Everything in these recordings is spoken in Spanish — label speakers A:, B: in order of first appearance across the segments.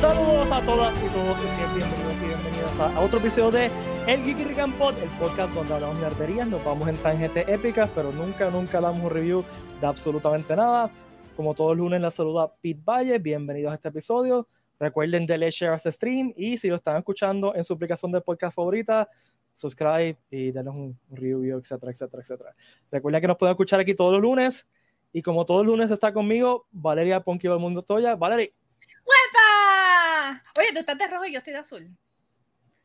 A: Saludos a todas y todos y bienvenidos y bienvenidas a, otro episodio de El Geeky Rican Pod, el podcast donde hablamos de arterías, nos vamos en tangentes épicas, pero nunca, nunca damos un review de absolutamente nada. Como todos los lunes, la saluda Pete Valle, bienvenidos a este episodio. Recuerden darle share a este stream y si lo están escuchando en su aplicación de podcast favorita, subscribe y darles un review, etcétera, etcétera, etcétera. Recuerden que nos pueden escuchar aquí todos los lunes y como todos los lunes está conmigo Valeria Ponky del Mundo Toya. Valeria.
B: Oye, tú estás de rojo y yo estoy de azul.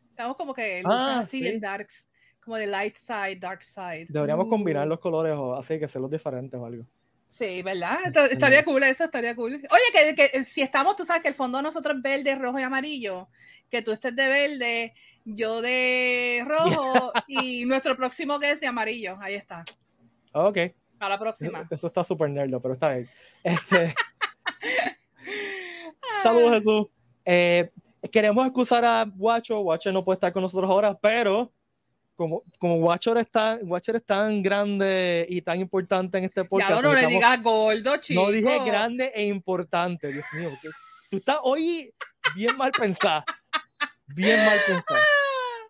B: Estamos como que
A: Ah,
B: así
A: sí.
B: bien darks, como de light side, dark side.
A: Deberíamos
B: Uh.
A: combinar los colores o así que hacerlos diferentes o algo.
B: Sí, ¿verdad? Est- Estaría cool eso, estaría cool. Oye, que, que si estamos, tú sabes que el fondo de nosotros es verde, rojo y amarillo, que tú estés de verde, yo de rojo y nuestro próximo que es de amarillo. Ahí está.
A: Ok.
B: A la próxima.
A: Eso está súper nerdo, pero está bien. Este, saludos, Jesús. Eh, queremos excusar a Watcher. Watcher no puede estar con nosotros ahora, pero como, como Watcher, es tan, Watcher es tan grande y tan importante en este podcast.
B: Ya no, no le digas gordo, chico.
A: no dije grande e importante, Dios mío. que- tú estás hoy bien mal pensada. Bien mal pensada.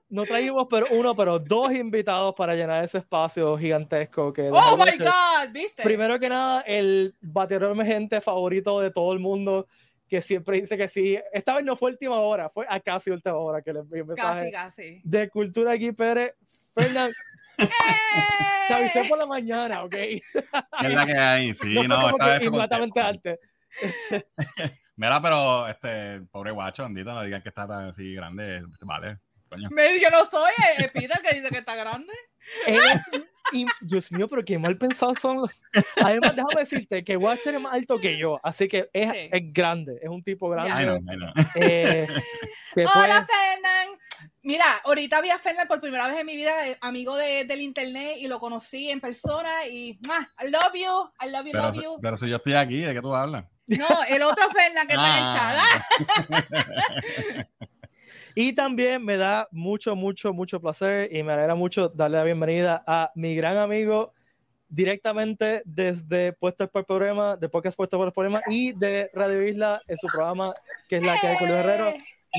A: No trajimos pero uno, pero dos invitados para llenar ese espacio gigantesco que
B: Oh my God, ¿viste?
A: Primero que nada, el bateador emergente favorito de todo el mundo, que siempre dice que sí. Esta vez no fue última hora, fue a casi última hora que le envié un mensaje
B: casi, casi.
A: de Cultura aquí, Pérez. Fernán, te avisé
B: ¡Eh!
A: por la mañana, ¿ok?
C: Es la que hay, sí,
A: no
C: no, esta vez
A: inmediatamente antes.
C: Mira, pero este pobre guacho, bandito, no digan que está tan así grande, vale, coño.
B: Me- Yo no soy eh, Peter que dice que está grande.
A: Es- y, Dios mío, pero qué mal pensados son. los- Además, déjame decirte que Watcher es más alto que yo, así que es,
B: Sí.
A: es grande, es un tipo grande. Eh,
B: Hola,
A: fue-
B: Fernán. Mira, ahorita vi a Fernán por primera vez en mi vida, eh, amigo de- del internet, y lo conocí en persona. Y ¡mua! I love you, I love you,
C: Pero,
B: love
C: si-
B: you.
C: pero si yo estoy aquí, ¿de qué tú hablas?
B: No, el otro Fernán que está en el chat.
C: Ah.
A: Y también me da mucho, mucho, mucho placer y me alegra mucho darle la bienvenida a mi gran amigo directamente desde Puestos por Problema, de Podcast Puestos por el Problema y de Radio Isla en su programa que es la que hay con Luis Herrero.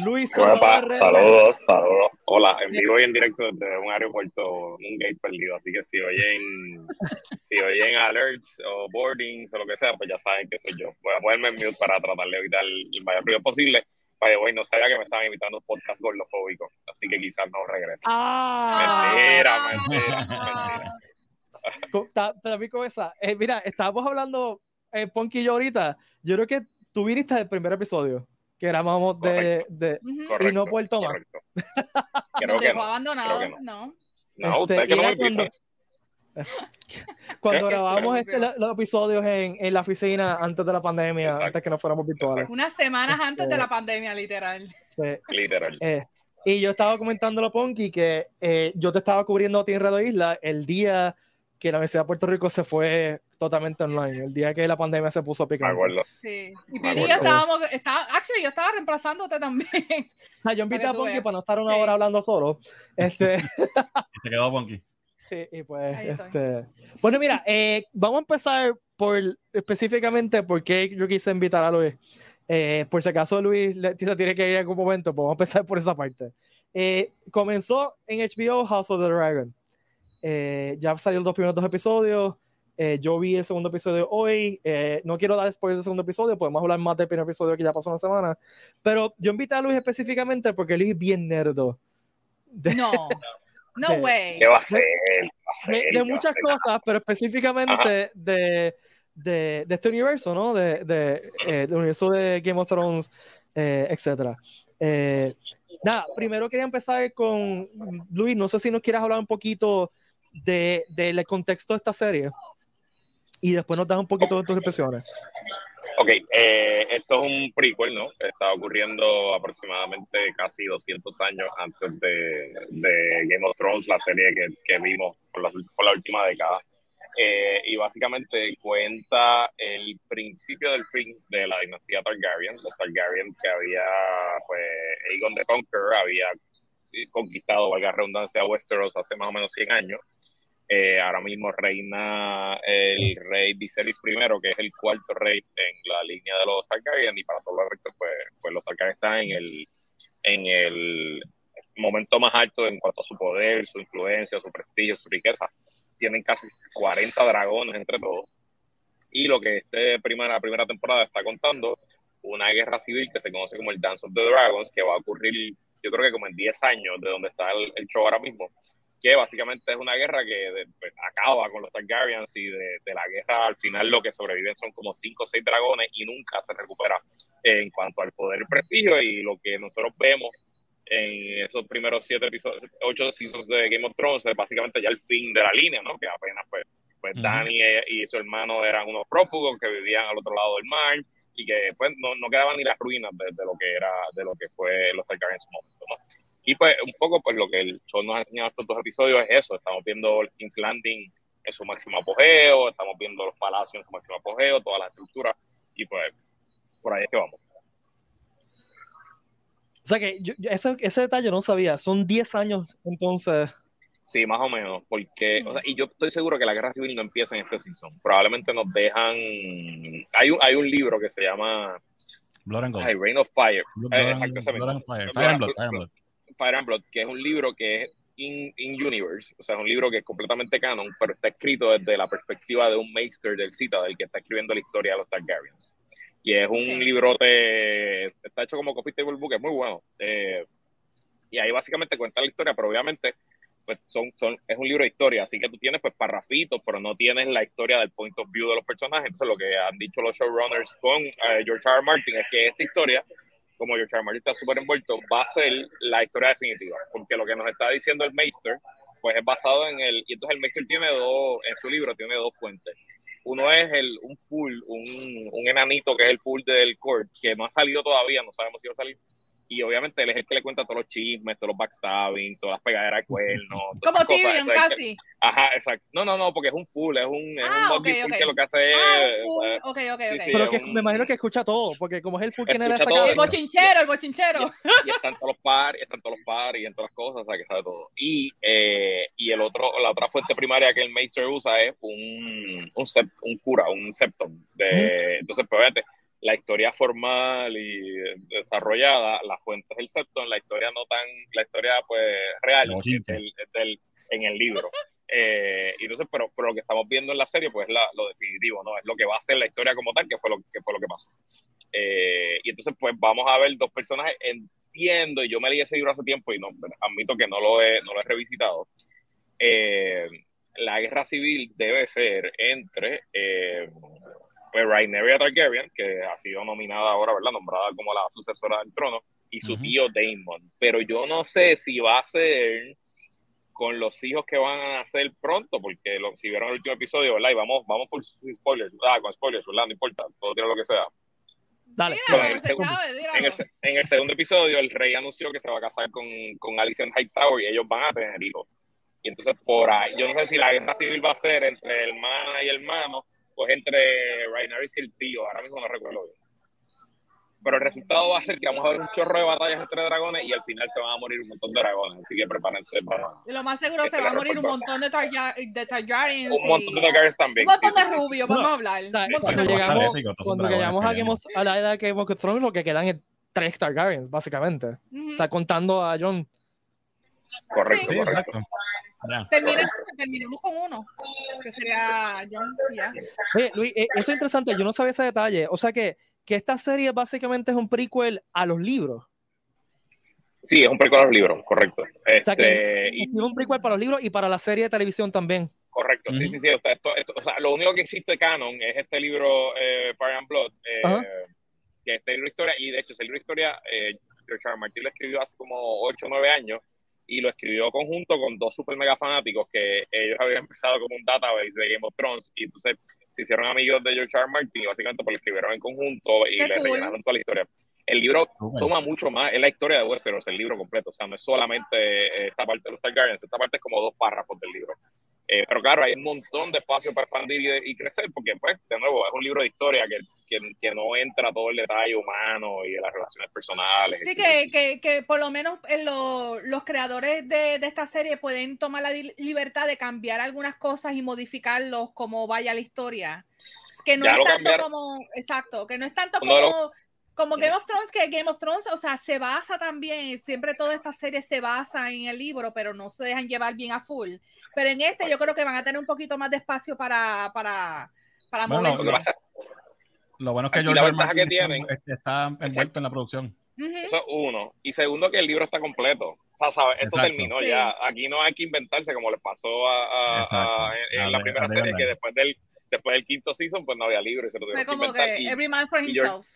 A: Luis
D: saludos, saludos. Hola, en vivo y en directo desde un aeropuerto, un gate perdido. Así que si oyen, si oyen alerts o boardings o lo que sea, pues ya saben que soy yo. Voy a ponerme en mute para tratar de evitar el mayor ruido posible. By the way, no sabía que me estaban invitando a un podcast gordofóbico, así que quizás no regrese.
A: Ah,
D: Mentira, mentira, mentira.
A: con- ta- también con esa. Eh, mira, estábamos hablando, eh, Ponky y yo ahorita. Yo creo que tú viniste del primer episodio, que grabamos de, de-.
D: Correcto,
A: y no Puerto Más.
D: correcto.
B: Nos
D: Creo que no.
B: abandonado,
D: creo que
B: no.
D: No,
A: Este,
D: usted que no me
A: cuando. cuando
D: ¿Qué?
A: grabamos este- los episodios en, en la oficina antes de la pandemia,
D: Exacto.
A: antes que no fuéramos virtuales.
B: Unas semanas antes de
A: Este-
B: la pandemia, literal.
A: Sí.
D: Literal.
A: Eh, y yo estaba comentándolo, Ponky, que eh, yo te estaba cubriendo a ti en Radio Isla el día que la Universidad de Puerto Rico se fue totalmente online, el día que la pandemia se puso
D: Me
A: picante.
D: acuerdo.
B: Sí. Y
D: Me
B: Piri y yo estábamos, estaba, actually, yo estaba reemplazándote también.
A: Sea, yo invité a Ponky para no estar una
B: Sí.
A: hora hablando solo. Este,
C: se quedó Ponky.
A: Sí, y pues, este, bueno, mira, eh, vamos a empezar por específicamente por qué yo quise invitar a Luis. Eh, por si acaso Luis le- tiene que ir en algún momento, pues vamos a empezar por esa parte. Eh, comenzó en HBO House of the Dragon. Eh, ya salieron los primeros dos episodios. Eh, yo vi el segundo episodio hoy. Eh, no quiero dar spoilers del segundo episodio, podemos hablar más del primer episodio que ya pasó una semana. Pero yo invité a Luis específicamente porque Luis es bien nerdo. De,
B: No. No way.
D: ¿Qué va a hacer?
A: de-
D: ¿Qué
A: de
D: va a
A: muchas
D: hacer?
A: cosas, pero específicamente de, de, de este universo, ¿no? De, de, eh, del universo de Game of Thrones, eh, etc. Eh, nada, primero quería empezar con Luis. No sé si nos quieras hablar un poquito de, del contexto de esta serie y después nos das un poquito de tus impresiones.
D: Ok, eh, esto es un prequel, ¿no? Está ocurriendo aproximadamente casi 200 años antes de, Game of Thrones, la serie que, vimos por la, por la última década. Eh, y básicamente cuenta el principio del fin de la dinastía Targaryen, los Targaryen que había, pues, Aegon the Conqueror había conquistado, valga redundancia, Westeros hace más o menos 100 años. Eh, ahora mismo reina el rey Viserys I, que es el cuarto rey en la línea de los Targaryen, y para todos los rectos, pues, pues los Targaryen están en el, en el momento más alto en cuanto a su poder, su influencia, su prestigio, su riqueza. Tienen casi 40 dragones entre todos. Y lo que este primera, la primera temporada está contando, una guerra civil que se conoce como el Dance of the Dragons, que va a ocurrir, yo creo que como en 10 años de donde está el, el show ahora mismo, que básicamente es una guerra que pues, acaba con los Targaryens y de, de, la guerra al final lo que sobreviven son como 5 o 6 dragones y nunca se recupera en cuanto al poder y prestigio y lo que nosotros vemos en esos primeros 7 episodios, 8 seasons de Game of Thrones es básicamente ya el fin de la línea, ¿no? Que apenas pues, pues uh -huh. Dani y su hermano eran unos prófugos que vivían al otro lado del mar y que pues no, no quedaban ni las ruinas de, de, lo que era, de lo que fue los Targaryen en su momento, ¿no? Y pues un poco pues lo que el show nos ha enseñado estos dos episodios es eso, estamos viendo el King's Landing en su máximo apogeo, estamos viendo los palacios en su máximo apogeo, toda la estructura y pues por ahí es que vamos.
A: O sea que yo, ese, ese detalle no sabía, son 10 años entonces.
D: Sí, más o menos, porque, o sea, y yo estoy seguro que la guerra civil no empieza en este season. Probablemente nos dejan. Hay un, hay un libro que se llama
C: Blood and Gold.
D: Ay, Rain of Fire.
C: Blood, eh, Blood, Blood and Fire. Fire and Blood, Fire and Blood.
D: Fire and Blood, que es un libro que es in, in, universe, o sea, es un libro que es completamente canon, pero está escrito desde la perspectiva de un maester del Citadel que está escribiendo la historia de los Targaryens. Y es un okay. librote, está hecho como coffee table book, es muy bueno. Eh, y ahí básicamente cuenta la historia, pero obviamente pues son, son, es un libro de historia, así que tú tienes pues parrafitos, pero no tienes la historia del point of view de los personajes. Entonces lo que han dicho los showrunners con uh, George R. R. Martin es que esta historia como George R. Está súper envuelto, va a ser la historia definitiva, porque lo que nos está diciendo el Meister, pues es basado en el, y entonces el Meister tiene dos, en su libro tiene dos fuentes. Uno es el, un full, un, un enanito que es el full del court, que no ha salido todavía, no sabemos si va a salir, y obviamente él es el que le cuenta todos los chismes, todos los backstabbing, todas las pegaderas de cuernos.
B: Como Tyrion, casi.
D: Que, ajá, exacto. No, no, no, porque es un full, es un, es
B: ah,
D: un
B: okay, okay.
D: que lo que hace
B: ah,
D: es.
B: Full. Uh, ok, ok, ok.
A: Sí, pero que un, me imagino que escucha todo, porque como es el full que le
B: saca. El bochinchero, el bochinchero.
D: Y, y están todos los pares, están todos los pares y en todas las cosas, o sea, que sabe todo. Y, eh, y el otro, la otra fuente primaria que el Meister usa es un, un, sept, un cura, un septum. De, mm. Entonces, pues, fíjate la historia formal y desarrollada, la fuente es el septon, la historia no tan, la historia pues real no, es del, es del, en el libro. Eh, y entonces, pero, pero lo que estamos viendo en la serie, pues es la, lo definitivo, ¿no? Es lo que va a ser la historia como tal, que fue lo que, fue lo que pasó. Eh, y entonces, pues vamos a ver dos personajes, entiendo, y yo me leí ese libro hace tiempo y no, admito que no lo he, no lo he revisitado. Eh, la guerra civil debe ser entre pues Rhaenyra Targaryen, que ha sido nominada ahora, ¿verdad? Nombrada como la sucesora del trono, y su uh -huh. tío Daemon. Pero yo no sé si va a ser con los hijos que van a nacer pronto, porque lo, si vieron el último episodio, ¿verdad? Y vamos, vamos full spoilers, ah, con spoilers, ¿verdad? No importa, todo tiene lo que sea.
A: Dale.
B: Dígalo,
D: en, el segundo, en, el, en, el, segundo episodio, el rey anunció que se va a casar con, con Alicent Hightower y ellos van a tener hijos. Y entonces, por ahí, yo no sé si la guerra civil va a ser entre hermana y hermano, pues entre Rhaenyra y el tío, ahora mismo no recuerdo bien. Pero el resultado va a ser que vamos a ver un chorro de batallas entre dragones y al final se van a morir un montón de dragones, así que prepárense para...
B: Y lo más seguro se va a morir un montón de, Targa de Targaryens.
D: Un montón de Targaryens también.
B: Un montón de rubios, vamos no, a hablar.
A: O sea, cuando llegamos, cuando llegamos a, la edad de Game of Thrones, lo que quedan es tres Targaryens, básicamente. O sea, contando a John.
D: Correcto,
C: sí,
D: correcto.
B: Terminemos, terminemos, con uno, que sería John. Yeah.
A: Oye, Luis, eh, eso es interesante, yo no sabía ese detalle. O sea que, que esta serie básicamente es un prequel a los libros.
D: Sí, es un prequel a los libros, correcto.
A: Este, o sea que es un prequel para los libros y para la serie de televisión también.
D: Correcto, sí, sí, sí. Esto, esto, esto, o sea, lo único que existe canon es este libro eh, Fire and Blood, eh, que es este libro de historia, y de hecho, ese libro de historia, eh, George R. Martin lo escribió hace como 8 o 9 años, y lo escribió conjunto con dos super mega fanáticos que ellos habían empezado como un database de Game of Thrones y entonces se hicieron amigos de George R. Martin y básicamente pues lo escribieron en conjunto y
B: Qué
D: le
B: cool.
D: rellenaron toda la historia. El libro okay. toma mucho más, es la historia de Westeros, el libro completo, o sea, no es solamente esta parte de los Targaryens, esta parte es como dos párrafos del libro. Eh, pero claro, hay un montón de espacio para expandir y, y, crecer, porque pues, de nuevo, es un libro de historia que que, que no entra todo el detalle humano y de las relaciones personales.
B: Sí, que, que, que por lo menos en lo- los creadores de, de esta serie pueden tomar la li- libertad de cambiar algunas cosas y modificarlos como vaya la historia. Que no
D: Ya
B: es tanto
D: cambiaron.
B: como, exacto, que no es tanto como, como Game of Thrones, que Game of Thrones, o sea, se basa también, siempre toda esta serie se basa en el libro, pero no se dejan llevar bien a full. Pero en este yo creo que van a tener un poquito más de espacio para, para, para
C: Bueno,
B: moverse.
D: Lo que pasa
C: Lo bueno es que George
D: la ventaja que tienen-
C: está, está envuelto en la producción.
D: Eso es uno. Y segundo, que el libro está completo. O sea, ¿sabes? Esto
C: Exacto.
D: terminó
B: Sí.
D: ya. Aquí no hay que inventarse como le pasó a, a-
C: Exacto.
D: a- en, en
C: A
D: la
C: de-
D: primera serie, que después del, después del quinto season, pues no había libro y se lo tuvieron que
B: como
D: inventar.
B: que
D: Y,
B: every man for himself.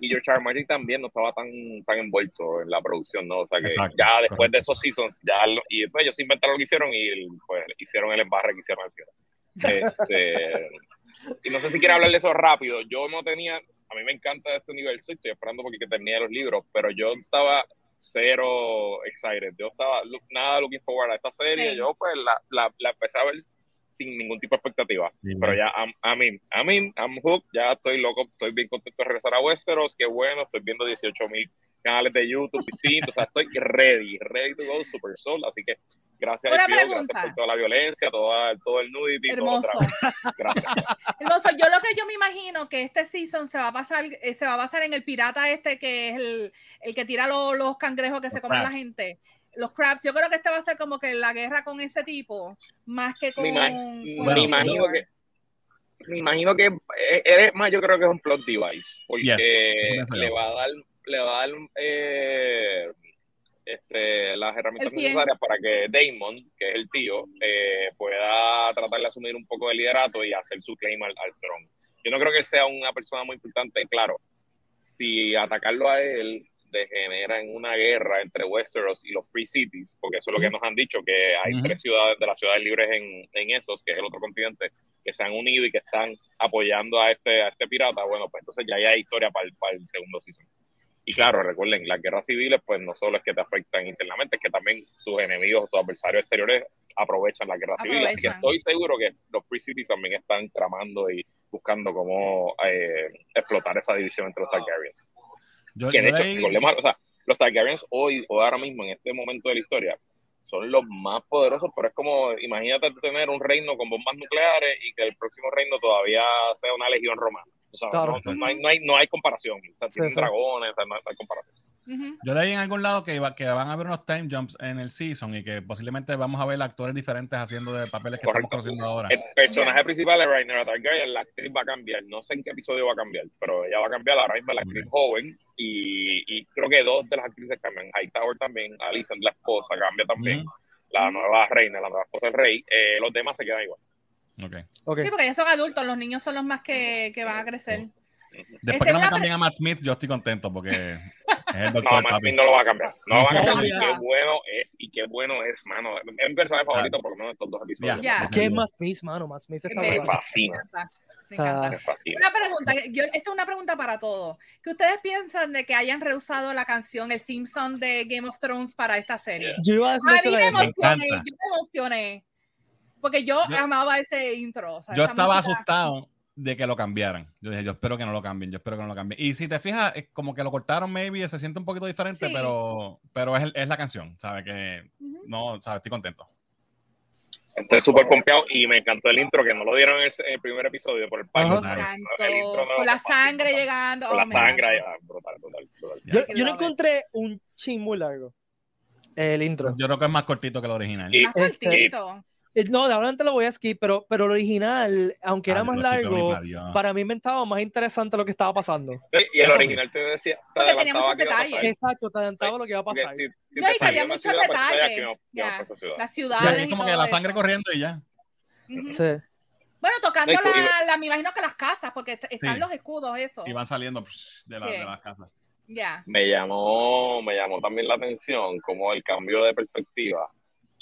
D: Y George R. Martin también no estaba tan, tan envuelto en la producción, ¿no? O sea que
C: Exacto,
D: ya después
C: correcto.
D: de esos seasons, ya lo- y después ellos inventaron lo que hicieron y pues hicieron el embarre que hicieron al final. Este, y no sé si quiere hablar de eso rápido. Yo no tenía, a mí me encanta este universo, estoy esperando porque que termine los libros, pero yo estaba cero excited. Yo estaba look- nada looking forward a esta serie.
B: Sí.
D: Yo pues la, la, la empecé a ver sin ningún tipo de expectativa.
C: Sí,
D: Pero ya, I'm, I'm in, I'm in, I'm hooked, ya estoy loco, estoy bien contento de regresar a Westeros, qué bueno, estoy viendo 18 mil canales de YouTube distintos, o sea, estoy ready, ready to go, super soul, así que gracias
B: Una
D: a
B: pregunta.
D: gracias por toda la violencia, toda, todo el nudity, todo
B: Hermoso.
D: gracias.
B: Hermoso. Yo lo que yo me imagino que este season se va a pasar, eh, se va a basar en el pirata este que es el, el que tira lo- los cangrejos que
C: Los
B: se comen la gente. Los crabs. Yo creo que este va a ser como que la guerra con ese tipo, más que con.
D: Me, ima-
B: con
D: me imagino que me imagino que eh, es más, yo creo que es un plot device, porque
C: Yes,
D: le va a dar, le va a dar eh, este, las herramientas necesarias para que Damon, que es el tío, eh, pueda tratar de asumir un poco de liderato y hacer su claim al, al trono. Yo no creo que él sea una persona muy importante, claro, si atacarlo a él degenera en una guerra entre Westeros y los Free Cities, porque eso es lo que nos han dicho, que hay
C: Ujú.
D: tres ciudades de las ciudades libres en, en esos, que es el otro continente, que se han unido y que están apoyando a este, a este pirata, bueno, pues entonces ya hay historia para el, para el segundo season. Y claro, recuerden, las guerras civiles, pues no solo es que te afectan internamente, es que también tus enemigos, tus adversarios exteriores aprovechan las guerras civiles. Así que estoy seguro que los Free Cities también están tramando y buscando cómo eh, explotar esa división entre los Targaryens.
C: Yo,
D: Que de
C: yo
D: hecho,
C: leí-
D: recordemos, o sea, los Targaryens hoy o ahora mismo, en este momento de la historia, son los más poderosos, pero es como, imagínate tener un reino con bombas nucleares y que el próximo reino todavía sea una legión romana. O sea,
A: Claro.
D: no, no hay, no, hay, no hay comparación. O sea, tienen
A: sí.
D: dragones, o sea, no, no hay comparación.
C: Yo leí en algún lado que, iba- que van a haber unos time jumps en el season y que posiblemente vamos a ver actores diferentes haciendo de papeles que
D: Correcto.
C: estamos conociendo ahora.
D: El personaje
B: Ya.
D: principal es Rhaenyra Targaryen, la actriz va a cambiar. No sé en qué episodio va a cambiar, pero ella va a cambiar. Ahora mismo la actriz joven y, y creo que dos de las actrices cambian. Hightower también, Alicent, la esposa, cambia también. La nueva reina, la nueva esposa del rey. Eh, los demás se quedan igual.
C: Ok.
A: Ok.
B: Sí, porque ya son adultos, los niños son los más que, que van a crecer.
C: Después
B: Este,
C: que no me
B: una
C: cambien a Matt Smith, yo estoy contento porque es el
D: No,
C: doctor
D: Matt
C: papi.
D: Smith no lo va a cambiar. No lo va a cambiar.
B: No,
D: y qué bueno es, y qué bueno es, mano. Es mi personaje favorito, por lo menos estos dos episodios.
B: Ya.
A: ¿Qué es Matt Smith, mano? Matt Smith está
B: Me-
D: fascina,
B: Me encanta.
D: me fascina.
B: Una pregunta, yo, esta es una pregunta para todos. ¿Qué ustedes piensan de que hayan rehusado la canción, el theme song de Game of Thrones para esta serie?
A: Yo iba a
B: A mí me emocioné,
C: encanta.
B: yo me emocioné. Porque yo,
C: Yo-
B: amaba ese intro. o sea,
C: Yo estaba
B: música-
C: asustado de que lo cambiaran. Yo dije, yo espero que no lo cambien, yo espero que no lo cambien. Y si te fijas, es como que lo cortaron, maybe, se siente un poquito diferente,
B: Sí.
C: pero, pero es, es la canción, ¿sabes? Que
B: Ujú.
C: no, ¿sabes? Estoy contento.
D: Estoy súper pompeado y me encantó el intro que no lo dieron en el, en el primer episodio por el nuevo
B: Con la sangre
D: brutal.
B: llegando.
D: Con
B: oh,
D: la
B: me
D: sangre, ah, brutal, brutal, brutal.
A: Yo, yo no encontré un chin muy largo. El intro.
C: Yo creo que es más cortito que el original.
D: Sí.
B: Más
A: Este-
B: cortito.
A: No, de ahora antes lo voy a skip, pero, pero el original, aunque era
C: Ay,
A: más largo, para mí me estaba más interesante lo que estaba pasando.
D: Y el
C: Eso sí.
D: original te decía, te
B: Porque tenía muchos detalles.
A: Exacto, te adelantaba lo que iba a
D: Porque
A: pasar.
D: si- si
B: No,
D: te
B: y
D: una
B: muchos
D: pues,
B: detalles.
D: ciudad.
B: Las
C: Sí,
B: ciudades
C: es
B: y
C: como
B: todo
C: que la
B: eso.
C: sangre corriendo y ya.
B: Ujú.
A: Sí.
B: Bueno, tocando
D: No,
B: la, la- me imagino que las casas, porque est- están
C: Sí.
B: los escudos, eso.
C: Y van saliendo psh, de, la-
B: Sí.
C: de las casas.
B: Ya.
D: me llamó, me llamó también la atención como el cambio de perspectiva,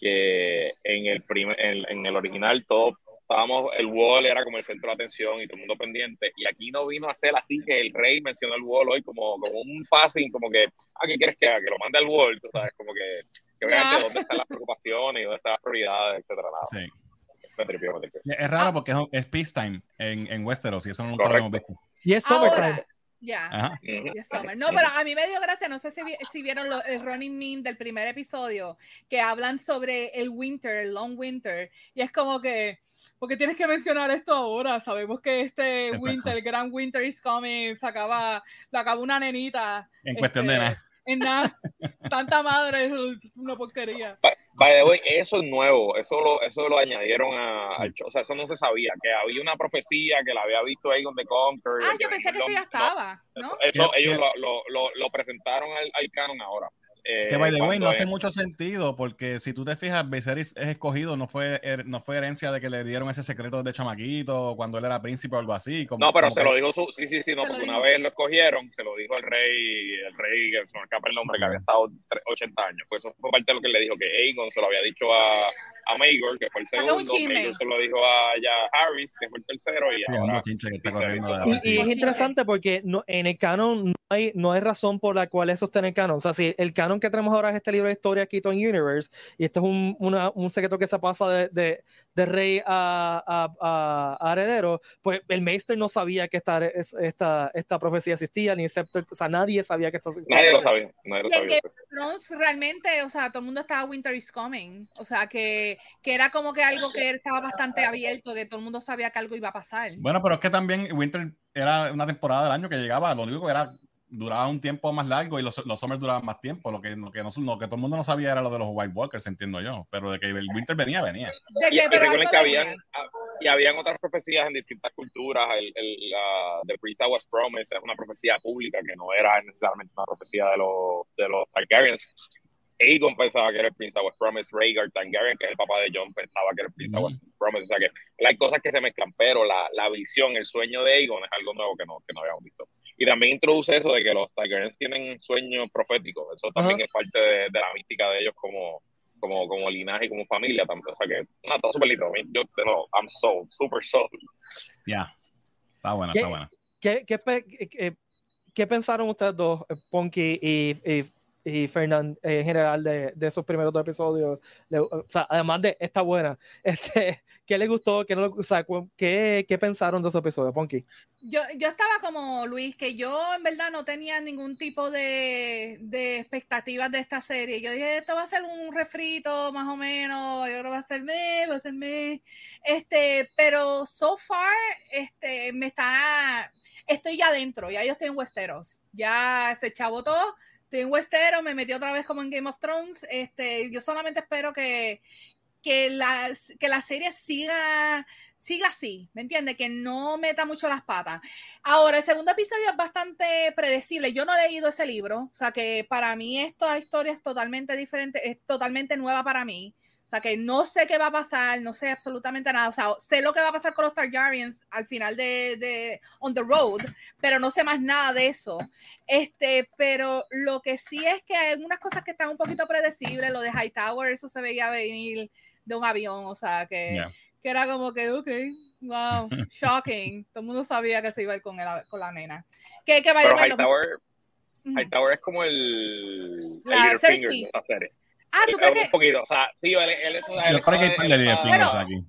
D: que en el primer, en, en el original todo estábamos, el wall era como el centro de atención y todo el mundo pendiente, y aquí no vino a ser así que el rey mencionó el wall hoy como, como un passing, como que, ah, ¿qué quieres que haga? Que lo mande al wall, tú sabes, como que, que vean que dónde están las preocupaciones y dónde están las prioridades, etcétera, nada.
C: Sí.
D: Me tripió, me tripió.
C: Es raro porque es, es peacetime en, en Westeros y eso nunca lo
D: Correcto.
C: hemos visto.
A: Y es
B: Ahora,
A: summertime.
B: Ya. Yes, Summer. No, pero a mí me dio gracia, no sé si, vi- si vieron lo- el running meme del primer episodio, que hablan sobre el winter, el long winter, y es como que, porque tienes que mencionar esto ahora? Sabemos que este
C: Exacto.
B: winter, el gran winter is coming, se acaba, lo acaba una nenita.
C: En cuestión de
B: este,
C: nada.
B: En nada, tanta madre, es una porquería.
D: By the way, eso es nuevo, eso lo, eso lo añadieron a- al show, o sea, eso no se sabía, que había una profecía que la había visto Aegon the Conqueror.
B: Ah, yo pensé que eso ya estaba, ¿no?
D: Eso, eso
C: ¿Qué-
D: ellos lo, lo, lo, lo presentaron al, al canon ahora. Eh,
C: Que by the way, no hace
D: es-
C: mucho sentido porque si tú te fijas, Viserys es escogido, no fue, her- no fue herencia de que le dieron ese secreto de chamaquito cuando él era príncipe o algo así. Como,
D: No, pero
C: como
D: se
C: que-
D: lo dijo su, sí, sí, sí, no, porque una vez lo escogieron, se lo dijo el rey, el rey, que se me escapa el nombre, que había estado tre- 80 años. Pues eso fue parte de lo que le dijo, que Aegon se lo había dicho a, a Maegor, que fue el segundo. Maegor se lo dijo a ya Harris, que fue el tercero, y ahora...
C: que
A: Y, y es interesante porque no, en el canon no hay, no hay razón por la cual eso está en el canon. O sea, si el canon que tenemos ahora es este libro de historia, Keaton Universe, y esto es un, una- un secreto que se pasa de, de, de rey a, a- a- a heredero, pues el Meister no sabía que esta, es- esta, esta profecía existía, ni excepto, o sea, nadie sabía que esto existía.
D: Nadie lo sabía, nadie lo
B: Y en
D: sabía.
B: Thrones realmente, o sea, todo el mundo estaba Winter is Coming. O sea, que, que era como que algo que estaba bastante abierto, que todo el mundo sabía que algo iba a pasar.
C: Bueno, pero es que también Winter era una temporada del año que llegaba, lo único que era duraba un tiempo más largo y los, los summers duraban más tiempo. Lo que, lo, que no, lo que todo el mundo no sabía era lo de los White Walkers, entiendo yo. Pero de que el Winter venía, venía.
B: De
D: Y, recuerden que habían, y habían otras profecías en distintas culturas. El, el, la, The Prince Was Promised es una profecía pública que no era necesariamente una profecía de los, de los Targaryens. Aegon pensaba que era el Prince Was Promised. Rhaegar Targaryen, que es el papá de Jon, pensaba que era el Prince
C: Mm.
D: Was Promised. O sea que hay cosas que se mezclan, pero la, la visión, el sueño de Aegon es algo nuevo que no, que no habíamos visto. Y también introduce eso de que los Targaryens tienen sueños proféticos. Eso también
A: Ajá.
D: es parte de, de la mística de ellos como, como, como linaje y como familia también. O sea que, no, está súper lindo. Yo, no, I'm sold, super sold.
C: Ya. Está buena,
A: ¿Qué?
C: está buena.
A: ¿Qué, qué, qué- qué pensaron ustedes dos, Ponky y, y, y Fernand, eh, en general, de, de esos primeros dos episodios? Le- o sea, además de esta buena, este, ¿qué les gustó? ¿Qué, no o sea, ¿qué, ¿Qué pensaron de esos episodios, Ponky?
B: Yo, yo estaba como Luis, que yo en verdad no tenía ningún tipo de, de expectativas de esta serie. Yo dije, esto va a ser un refrito más o menos, yo creo que va a ser me, va a ser me. Este, pero so far, este, me está, estoy ya adentro, ya yo estoy en Westeros. Ya se chavo todo, estoy en Westeros, me metí otra vez como en Game of Thrones. Este, yo solamente espero que, que, que la serie siga siga así, ¿me entiendes? Que no meta mucho las patas. Ahora, el segundo episodio es bastante predecible. Yo no he leído ese libro, o sea que para mí esta historia es totalmente diferente, es totalmente nueva para mí. O sea que no sé qué va a pasar, no sé absolutamente nada. O sea, sé lo que va a pasar con los Targaryens al final de, de On the Road, pero no sé más nada de eso. Este, pero lo que sí es que hay algunas cosas que están un poquito predecibles. Lo de Hightower, eso se veía venir de un avión, o sea que que era como que, ok, wow, shocking. Todo el mundo sabía que se iba a ir con, el, con la nena. Que, que vaya
D: Pero. Hightower. Hightower es como el,
B: La
D: el
B: Cersei.
D: esta serie.
B: Ah, ¿tú crees
D: un
B: que?
D: poquito, o sea, sí, él, él, él, él
C: Yo creo que hay de
B: Pero-
C: aquí.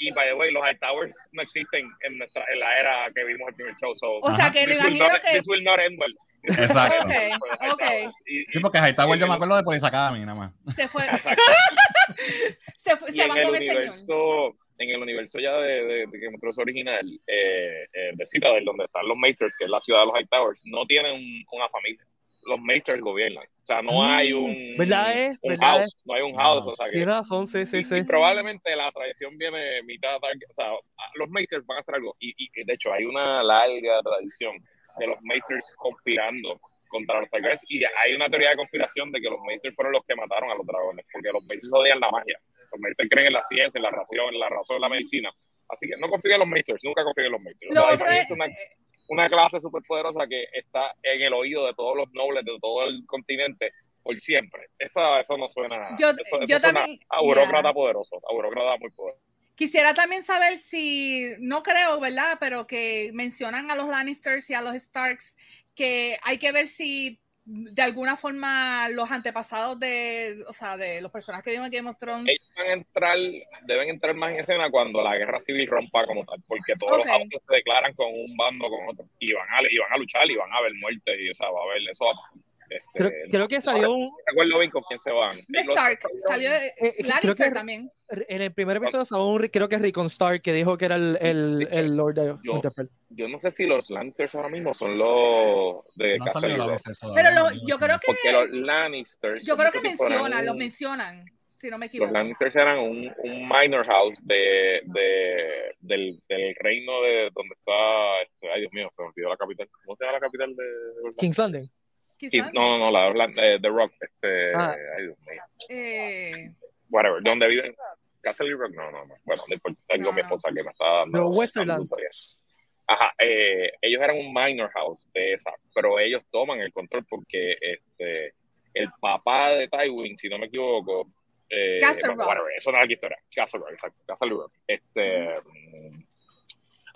D: Y by the way, los Hightowers no existen en, nuestra, en la era que vimos el primer show. So,
B: O sea, que me imagino
D: not,
B: que.
D: this will not end well.
C: Exacto.
B: Ok,
D: Los
B: ok.
D: Hightowers. Y-
C: Sí, porque Hightower yo me acuerdo de Police Academy nada más.
B: Se fue. Se fue, se
D: en
B: van
D: el
B: con el señor.
D: universo, en el universo ya de, de, de Game of Thrones original, eh, eh, de Citadel, donde están los Maesters, que es la ciudad de los Hightowers, no tienen un- una familia. Los Maesters gobiernan. O sea, no
A: Mm,
D: hay un,
A: ¿verdad es?
D: un
A: ¿verdad
D: house.
A: es?
D: No hay un house. O sea, que,
A: Tienes razón, sí, sí,
D: y-
A: sí.
D: y probablemente la tradición viene mitad Targ- o sea, los Maesters van a hacer algo y, y de hecho hay una larga tradición de los Maesters conspirando contra los Targaryens y hay una teoría de conspiración de que los Maesters fueron los que mataron a los dragones porque los Maesters odian la magia los Maesters creen en la ciencia, en la razón, en la razón, en la medicina así que no confíen en los Maesters, nunca confíen en los Maesters
B: Lo
D: o sea,
B: otro es,
D: imagínense una, clase súper poderosa que está en el oído de todos los nobles de todo el continente por siempre. Eso, eso no suena.
B: Yo-
D: eso, eso
B: yo
D: suena
B: también-
D: a burócrata
B: ya.
D: poderoso, a burócrata muy poderoso.
B: Quisiera también saber si, no creo, ¿verdad? Pero que mencionan a los Lannisters y a los Starks, que hay que ver si de alguna forma los antepasados de, o sea, de los personajes que vimos en Game of Thrones.
D: Ellos van a entrar, deben entrar más en escena cuando la guerra civil rompa como tal, porque todos los houses se declaran con un bando con otro y van a, y van a luchar y van a haber muertes y o sea, va a haber eso va a pasar. Este,
A: Creo, creo que salió un.
D: no recuerdo bien con quién se van.
B: de
D: Los-
B: Stark, salió
A: eh, creo
B: Lannister
A: que-
B: también.
A: En el primer episodio salió un. Creo que es Rickon Stark que dijo que era el, el, el Lord de
D: Yo-
A: Winterfell.
D: Yo no sé si los Lannisters ahora mismo son los de
C: No
B: Pero lo- yo creo que-
D: porque los Lannisters
B: Yo creo que mencionan,
D: un-
B: los mencionan, si no me
D: Los
B: equivoco.
D: Lannisters eran un, un minor house de, de, del, del reino de donde está. Este, ay, Dios mío, se me olvidó la capital. ¿Cómo se llama la capital de.? de No, no, no, la de Orlando- eh, The Rock. Este,
A: Ah.
D: Ay, Dios mío.
B: Eh,
D: Whatever. ¿Dónde viven? Castle Rock, no, no, no. Bueno, no importa. Tengo
B: No,
D: mi
B: no.
D: esposa que me está dando. Dando todavía. Ajá, eh, ellos eran un minor house de esa, pero ellos toman el control porque este, el papá de Tywin, si no me equivoco, eh,
B: Castle
D: bueno,
B: Rock.
D: whatever, eso no es la historia. Castle Rock, exacto, Castle Rock. Este, mm,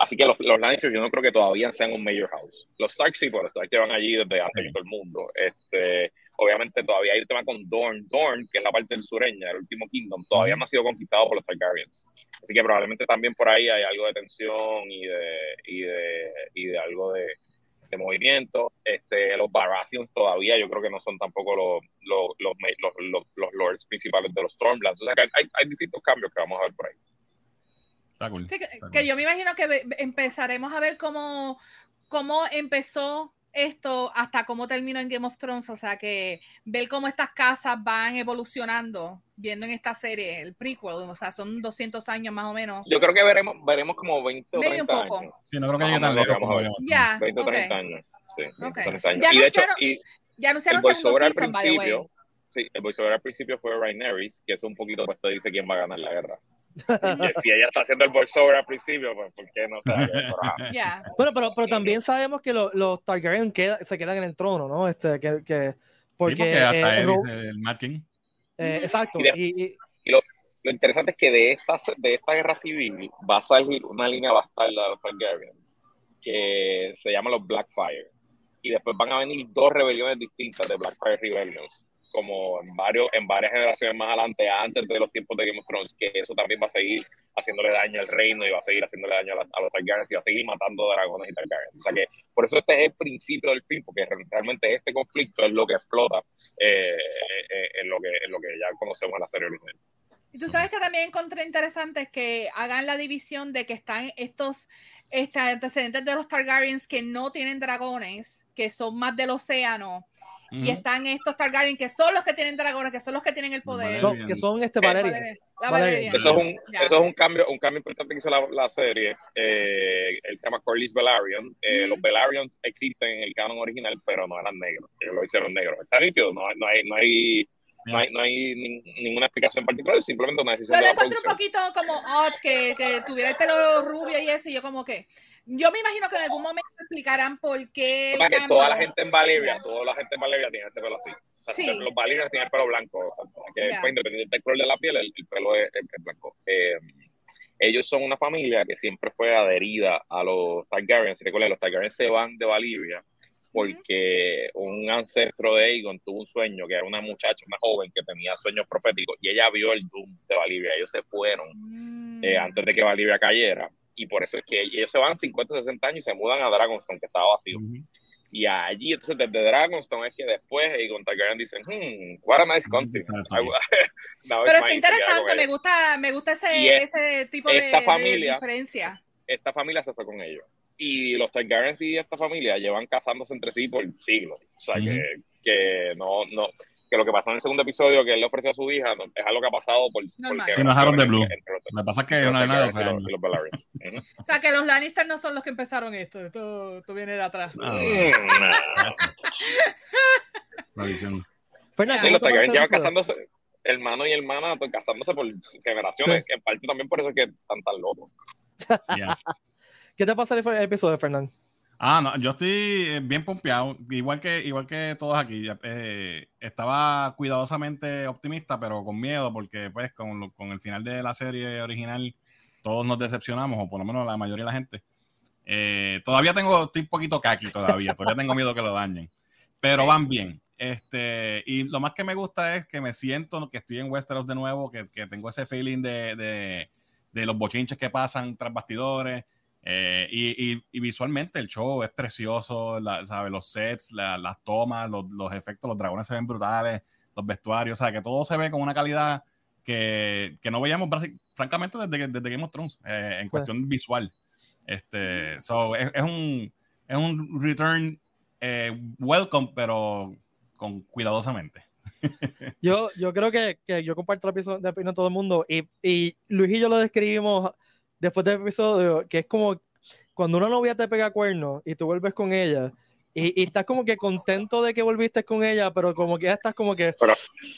D: así que los, los Lannisters yo no creo que todavía sean un major house. Los Stark sí, pero los Stark llevan allí desde antes que todo el mundo. Este, obviamente todavía hay un tema con Dorn. Dorn, que es la parte del sureña, el último Kingdom, todavía no ha sido conquistado por los Targaryens. Así que probablemente también por ahí hay algo de tensión y de, y de, y de algo de, de movimiento. Este, los Baratheons todavía yo creo que no son tampoco los, los, los, los, los- los lords principales de los Stormlands. O sea que hay, hay distintos cambios que vamos a ver por ahí.
C: Está cool.
B: sí, que,
C: Está
B: que
C: cool.
B: yo me imagino que empezaremos a ver cómo, cómo empezó esto hasta cómo terminó en Game of Thrones. O sea, que ver cómo estas casas van evolucionando, viendo en esta serie, el prequel, o sea, son 200 años más o menos.
D: Yo creo que veremos, veremos como 20 o
B: Medio un
D: 30
B: poco.
D: años.
C: Sí, no creo que llegue tan lejos como
B: Ya,
D: 20 o
B: ok.
D: 30 años. Sí, 20 o
B: Ok.
D: 30 años.
B: Ya
D: Y de hecho,
B: anunciaron-
D: y,
B: Ya anunciaron
D: el
B: segundo
D: al
B: season, by the way.
D: principio, sí, el voiceover al principio fue Rhaenyra, que es un poquito, pues te dice quién va a ganar la guerra. Y si ella está haciendo el voiceover al principio, pues ¿por qué no.
B: Ya.
A: Bueno, pero, pero también sabemos que lo- los Targaryen queda- se quedan en el trono, ¿no? Este, que, que- porque,
C: sí, porque hasta
A: eh,
C: él dice el Mad King.
A: eh, exacto.
D: Y de-
A: Y, y-
D: Lo interesante es que de esta, de esta guerra civil va a salir una línea bastarda de los Targaryens que se llama los Blackfire. Y después van a venir dos rebeliones distintas de Blackfire Rebellions, como en, varios, en varias generaciones más adelante, antes de los tiempos de Game of Thrones, que eso también va a seguir haciéndole daño al reino y va a seguir haciéndole daño a, la- a los Targaryens y va a seguir matando dragones y Targaryens. O sea que por eso este es el principio del fin, porque re- realmente este conflicto es lo que explota eh, eh, en, lo que, en lo que ya conocemos en la serie original.
B: Y tú sabes que también encontré interesante que hagan la división de que están estos este, antecedentes de los Targaryens que no tienen dragones, que son más del océano, y
C: Ujú.
B: están estos Targaryen que son los que tienen dragones, que son los que tienen el poder.
A: no, que son este Valerians.
B: Valerian, la
A: Valerian.
B: Valerian.
D: Eso es un, eso es un cambio, un cambio importante que hizo la, la serie. Eh, él se llama Corlys Velaryon. Eh,
B: Ujú.
D: Los Velaryon existen en el canon original, pero no eran negros. Ellos lo hicieron negros. Está nítido, no, no hay, no hay, no hay, no hay nin- ninguna explicación particular, simplemente una decisión
B: Yo
D: la
B: encuentro un poquito como odd que, que tuviera el pelo rubio y eso, y yo como que, yo me imagino que en algún momento explicarán por qué.
D: Para que toda la gente en
B: Ya.
D: toda la gente en Valeria tiene ese pelo así. O sea,
B: Sí.
D: los Valerians tienen el pelo blanco, que pues, independientemente del color de la piel, el, el pelo es, es- es blanco. Eh, ellos son una familia que siempre fue adherida a los Targaryens. Si recuerdan, los Targaryens se van de Valiria porque un ancestro de Aegon tuvo un sueño, que era una muchacha, una joven que tenía sueños proféticos, y ella vio el Doom de Valiria. Ellos se fueron
B: Mm.
D: eh, antes de que Valiria cayera. Y por eso es que ellos se van 50, 60 años y se mudan a Dragonstone, que estaba vacío.
C: Ujú.
D: Y allí, entonces, desde Dragonstone es que después Aegon Targaryen dicen, hmm, what a nice country. It's
B: Pero está
D: con
B: interesante, me gusta, me gusta ese,
D: Y es-
B: ese tipo de,
D: esta
B: de
D: familia-
B: diferencia.
D: Esta familia se fue con ellos. Y los Targaryens y esta familia llevan casándose entre sí por siglos. O sea,
C: Ujú.
D: que, que no, no, que lo que pasó en el segundo episodio que él le ofreció a su hija no- es algo que ha pasado por,
B: Normal.
D: por
B: Sí,
C: no de Blue. que pasa es que es
D: los
C: una nena de 12
D: Targaryens y los-
C: años.
D: y los Velaryon. Ujú.
B: O sea, que los Lannister no son los que empezaron esto, esto, esto viene de atrás.
C: Visión.
A: Fernando,
D: Sí,
A: ¿cómo
D: los Targaryen llevan casándose, hermano y hermana, pues, casándose por generaciones, en parte también por eso es que están tan locos.
A: ¿Qué te pasa el el episodio, Fernando?
C: Ah, no, yo estoy eh, bien pompeado, igual que, igual que todos aquí. eh, estaba cuidadosamente optimista, pero con miedo, porque pues con, con el final de la serie original todos nos decepcionamos, o por lo menos la mayoría de la gente. Eh, todavía tengo, estoy un poquito kaki todavía, todavía tengo miedo que lo dañen. pero van bien. Este, y lo más que me gusta es que me siento que estoy en Westeros de nuevo, que, que tengo ese feeling de, de, de, los bochinches que pasan tras bastidores. Eh, y, y, y, visualmente el show es precioso, la, ¿sabe? los sets, la, las tomas, los, los, efectos, los dragones se ven brutales, los vestuarios, o sea, que todo se ve con una calidad que, que no veíamos francamente desde, desde Game of Thrones eh, en cuestión visual. Este, so, es, es, un, es un return eh, welcome, pero con cuidadosamente.
A: yo, yo creo que, que yo comparto la opinión de todo el mundo y, y Luis y yo lo describimos después del episodio, que es como cuando una novia te pega cuernos y tú vuelves con ella y, y, estás como que contento de que volviste con ella, pero como que ya estás como que...
D: Pero,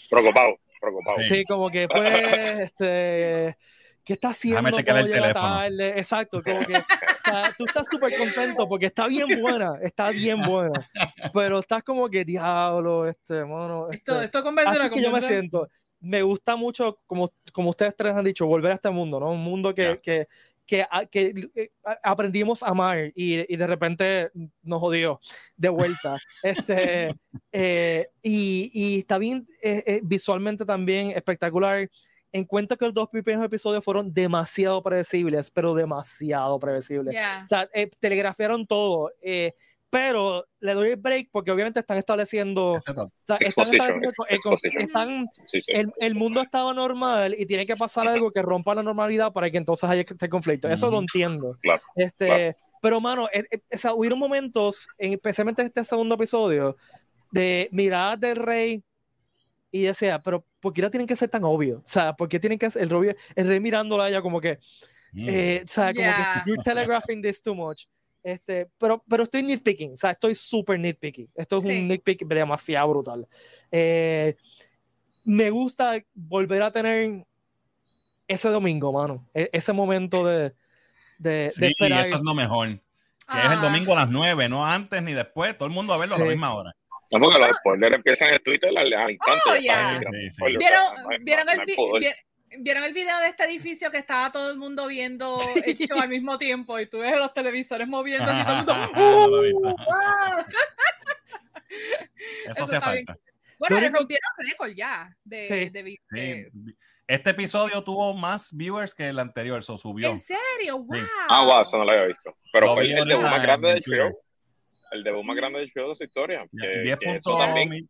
D: preocupado, preocupado.
A: Sí, como que pues, este... ¿Qué está haciendo?
C: Déjame checar el teléfono.
A: Tarde? Exacto, como que o sea, tú estás súper contento porque está bien buena, está bien buena, pero estás como que diablo, este, mono. Este.
B: Esto, esto convence
A: Así que yo me siento, me gusta mucho, como, como ustedes tres han dicho, volver a este mundo, ¿no? Un mundo que, yeah. que, que, que, que, aprendimos a amar y, y, de repente nos jodió de vuelta. este, eh, y, y, está bien eh, eh, visualmente también espectacular en cuenta que los dos primeros episodios fueron demasiado predecibles, pero demasiado predecibles.
B: Yeah.
A: O sea, eh, telegrafiaron todo. Pero le doy el break porque obviamente están estableciendo. O sea, están estableciendo el, están, sí, sí. El, el, mundo estaba normal y tiene que pasar algo que rompa la normalidad para que entonces haya este conflicto. Eso lo entiendo.
D: Claro,
A: este,
D: claro.
A: Pero, mano, es, es, o sea, hubieron momentos, especialmente en este segundo episodio, de miradas del rey y decía, pero ¿por qué tienen que ser tan obvio? O sea, ¿por qué tienen que ser el, rey, el rey mirándola a ella como que, mm. eh, o sea, como yeah. que you're telegraphing this too much? Este, pero, pero estoy nitpicking, o sea, estoy súper nitpicking. Esto es sí. un nitpick demasiado brutal. Eh, me gusta volver a tener ese domingo, mano. E ese momento de, de,
C: sí,
A: de esperar.
C: eso es lo mejor. Que ah. es el domingo a las 9, no antes ni después. Todo el mundo a verlo sí. a la misma hora.
D: No, porque los spoilers empiezan en Twitter al, instante.
B: Oh, yeah. sí, sí. ¿Vieron, ¿vieron, el, ¿Vieron el video de este edificio que estaba todo el mundo viendo el show al mismo tiempo y tú ves los televisores moviendo y todo el mundo ¡Uh! ¡Ah!
C: Eso, Eso hace falta. Bien.
B: Bueno, le rompieron récord ya de, sí. de, de,
C: de, Este episodio tuvo más viewers que el anterior, eso subió.
B: ¿En serio? ¡Wow!
D: Ah, wow, eso no lo había visto. Pero fue el debut más grande del show. El debut más grande del show de su historia. Que,
C: 10
D: que eso también,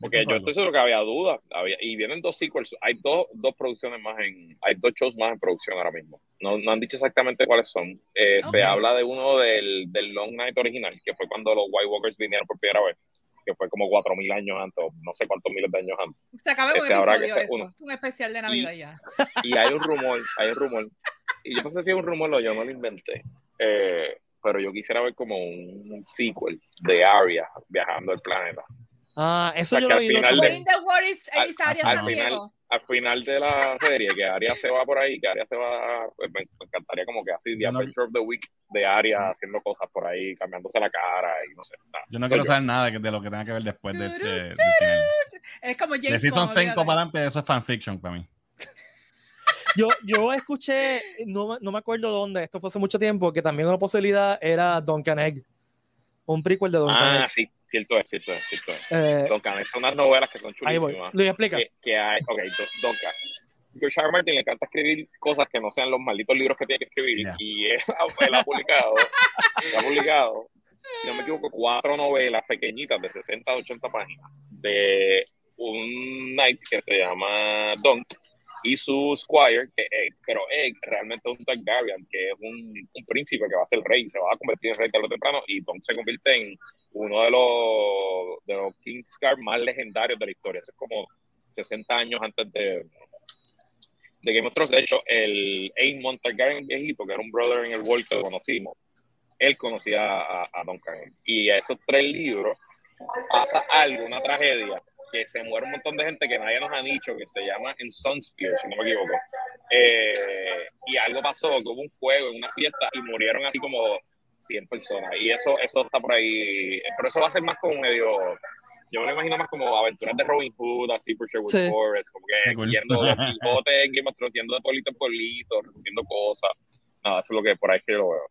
D: porque yo estoy seguro que había dudas. Había, y vienen dos sequels. Hay dos, dos producciones más en. Hay dos shows más en producción ahora mismo. No, no han dicho exactamente cuáles son. Eh, okay. Se habla de uno del, del Long Night original, que fue cuando los White Walkers vinieron por primera vez. Que fue como 4.000 años antes, o no sé cuántos miles de años antes.
B: Se acaba un episodio que uno. Es un especial de Navidad
D: y,
B: ya.
D: Y hay un rumor, hay un rumor. Y yo no sé si es un rumor o yo no lo inventé. Eh, pero yo quisiera ver como un, un sequel de Arya viajando el planeta.
A: Ah, eso o sea, yo lo vi.
B: De, al,
D: al, final, al final de la serie, que Aria se va por ahí, que Aria se va, pues me, encantaría como que así, The no, Adventure of the Week de Aria haciendo cosas por ahí, cambiándose la cara y no sé. Nada.
C: Yo no quiero saber nada de lo que tenga que ver después de este. De,
B: es como James
C: De Season 5 para adelante, eso es fanfiction para mí.
A: Yo, yo escuché, no, no me acuerdo dónde, esto fue hace mucho tiempo, que también una posibilidad era Duncan Egg. Un prequel de Duncan
D: ah,
A: Egg.
D: sí, cierto es, cierto es, cierto es. Eh, Duncan son unas novelas que son chulísimas.
A: Lo explica.
D: Que, que hay, ok, Duncan. George R. Martin le encanta escribir cosas que no sean los malditos libros que tiene que escribir yeah. y él, él, ha publicado, él ha publicado, si no me equivoco, cuatro novelas pequeñitas de 60 a 80 páginas de un knight que se llama Dunk y su squire, que, eh, pero Egg realmente es un Targaryen, que es un, un, príncipe que va a ser rey, se va a convertir en rey tarde o temprano, y Tom se convierte en uno de los, de los Kingsguard más legendarios de la historia. Eso es como 60 años antes de, de Game of Thrones. De hecho, el Aemon Targaryen viejito, que era un brother en el World que conocimos, él conocía a, a Duncan. Y a esos tres libros pasa algo, una tragedia, que se muere un montón de gente que nadie nos ha dicho, que se llama en Sunspear, si no me equivoco. Eh, y algo pasó, que hubo un fuego en una fiesta y murieron así como 100 personas. Y eso, eso está por ahí. Pero eso va a ser más como medio. Yo me lo imagino más como aventuras de Robin Hood, así por Sherwood sí. Forest, como que yendo de Quijote Game of Thrones, yendo de pueblito en pueblito, resolviendo cosas. Nada, eso es lo que por ahí que yo lo veo.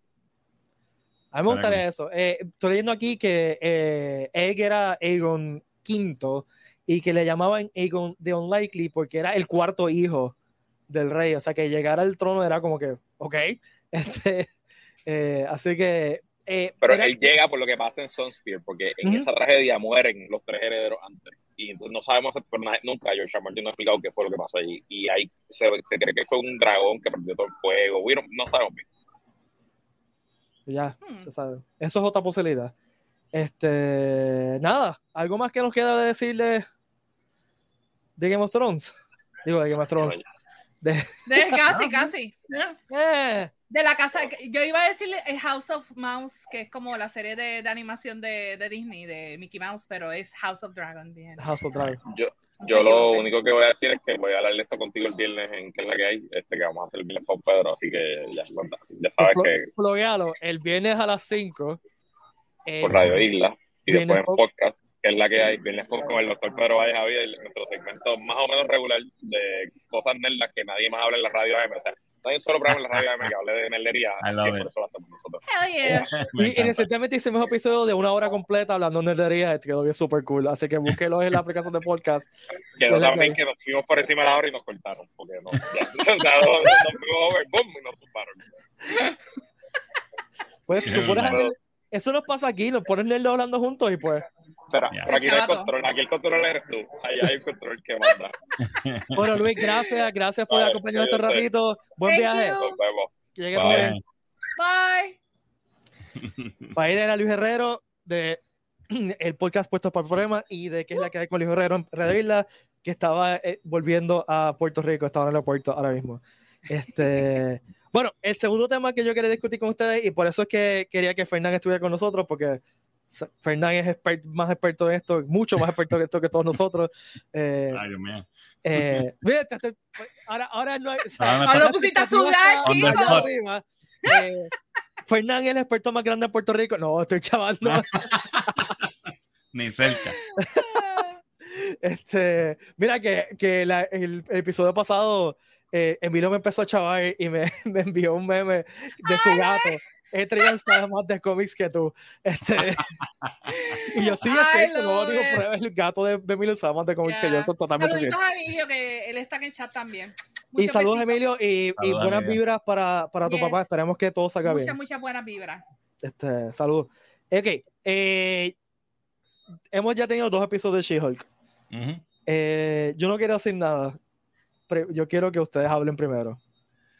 A: A mí me gustaría eso. Eh, estoy leyendo aquí que eh, estoy leyendo aquí que eh, Egg era Aegon V y que le llamaban Aegon the Unlikely porque era el cuarto hijo del rey. O sea, que llegar al trono era como que, ok. Este, eh, así que.
D: Eh, Pero él llega por lo que pasa en Sunspear, porque en esa tragedia mueren los tres herederos antes. Y entonces no sabemos nunca. George Martin no ha explicado qué fue lo que pasó allí. Y ahí se, se cree que fue un dragón que perdió todo el fuego. No sabemos bien.
A: Ya, hmm. se sabe. Eso es otra posibilidad. Este, nada, algo más que nos queda de decirle de Game of Thrones. Digo, de Game of Thrones.
B: De, casi, casi. Eh. De la casa, yo iba a decirle House of Mouse, que es como la serie de, de animación de, de, Disney, de Mickey Mouse, pero es House of Dragon. Bien.
A: House of Dragon.
D: Yo, yo lo único que voy a decir es que voy a hablar de esto contigo el viernes en que es la que hay, este que vamos a hacer el viernes con Pedro, así que ya, ya sabes que.
A: el viernes a las 5.
D: por Radio Isla y después en podcast, que es la que hay, viernes con, el doctor Pedro Valle Javier, nuestro segmento más o menos regular de cosas nerdas que nadie más habla en la radio AM. O sea, no hay un solo programa en la radio AM que hable de nerdería, así que por eso lo hacemos nosotros.
B: Hell yeah.
A: y, y recientemente hicimos un episodio de una hora completa hablando de nerdería, quedó bien súper cool, así que búsquelo en la aplicación de podcast.
D: Quedó también que nos fuimos por encima de la hora y nos cortaron, porque no, ya, o sea, nos, fuimos over, boom, y nos tumbaron.
A: Pues tú pones eso nos pasa aquí, nos ponen nerdos hablando juntos y pues.
D: Espera, aquí no hay control, aquí el control eres tú. Ahí hay un control que manda.
A: bueno, Luis, gracias, gracias por acompañarnos este ratito. Buen viaje.
D: Nos vemos.
A: Que llegue Bye.
B: Bye.
A: Ir a Luis Herrero de el podcast Puestos para el Problema y de qué es la que hay con Luis Herrero en Red Isla, que estaba eh, volviendo a Puerto Rico, estaba en el aeropuerto ahora mismo. Este. Bueno, el segundo tema que yo quería discutir con ustedes, y por eso es que quería que Fernán estuviera con nosotros, porque Fernán es más experto en esto, mucho más experto en esto que todos nosotros. Eh,
C: Ay, Dios mío.
A: Eh, ahora, ahora no hay.
B: ahora lo pusiste a sudar,
A: eh, Fernán es el experto más grande en Puerto Rico. No, estoy chavando.
C: Ni cerca.
A: Este, mira que, que el, el, episodio pasado eh, Emilio me empezó a chavar y me, me envió un meme de su gato. Adrian sabe más de cómics que tú. Este, y yo sí, es no digo prueba, el gato de, de Emilio sabe más de cómics que yo, eso totalmente
B: Saluditos a Emilio, que él está en el chat también.
A: y saludos, Emilio, y, y buenas vibras para, para tu papá. Esperemos que todo salga
B: bien.
A: Muchas,
B: muchas buenas vibras.
A: Este, saludos. Ok, eh, hemos ya tenido dos episodios de She-Hulk. eh, yo no quiero decir nada yo quiero que ustedes hablen primero.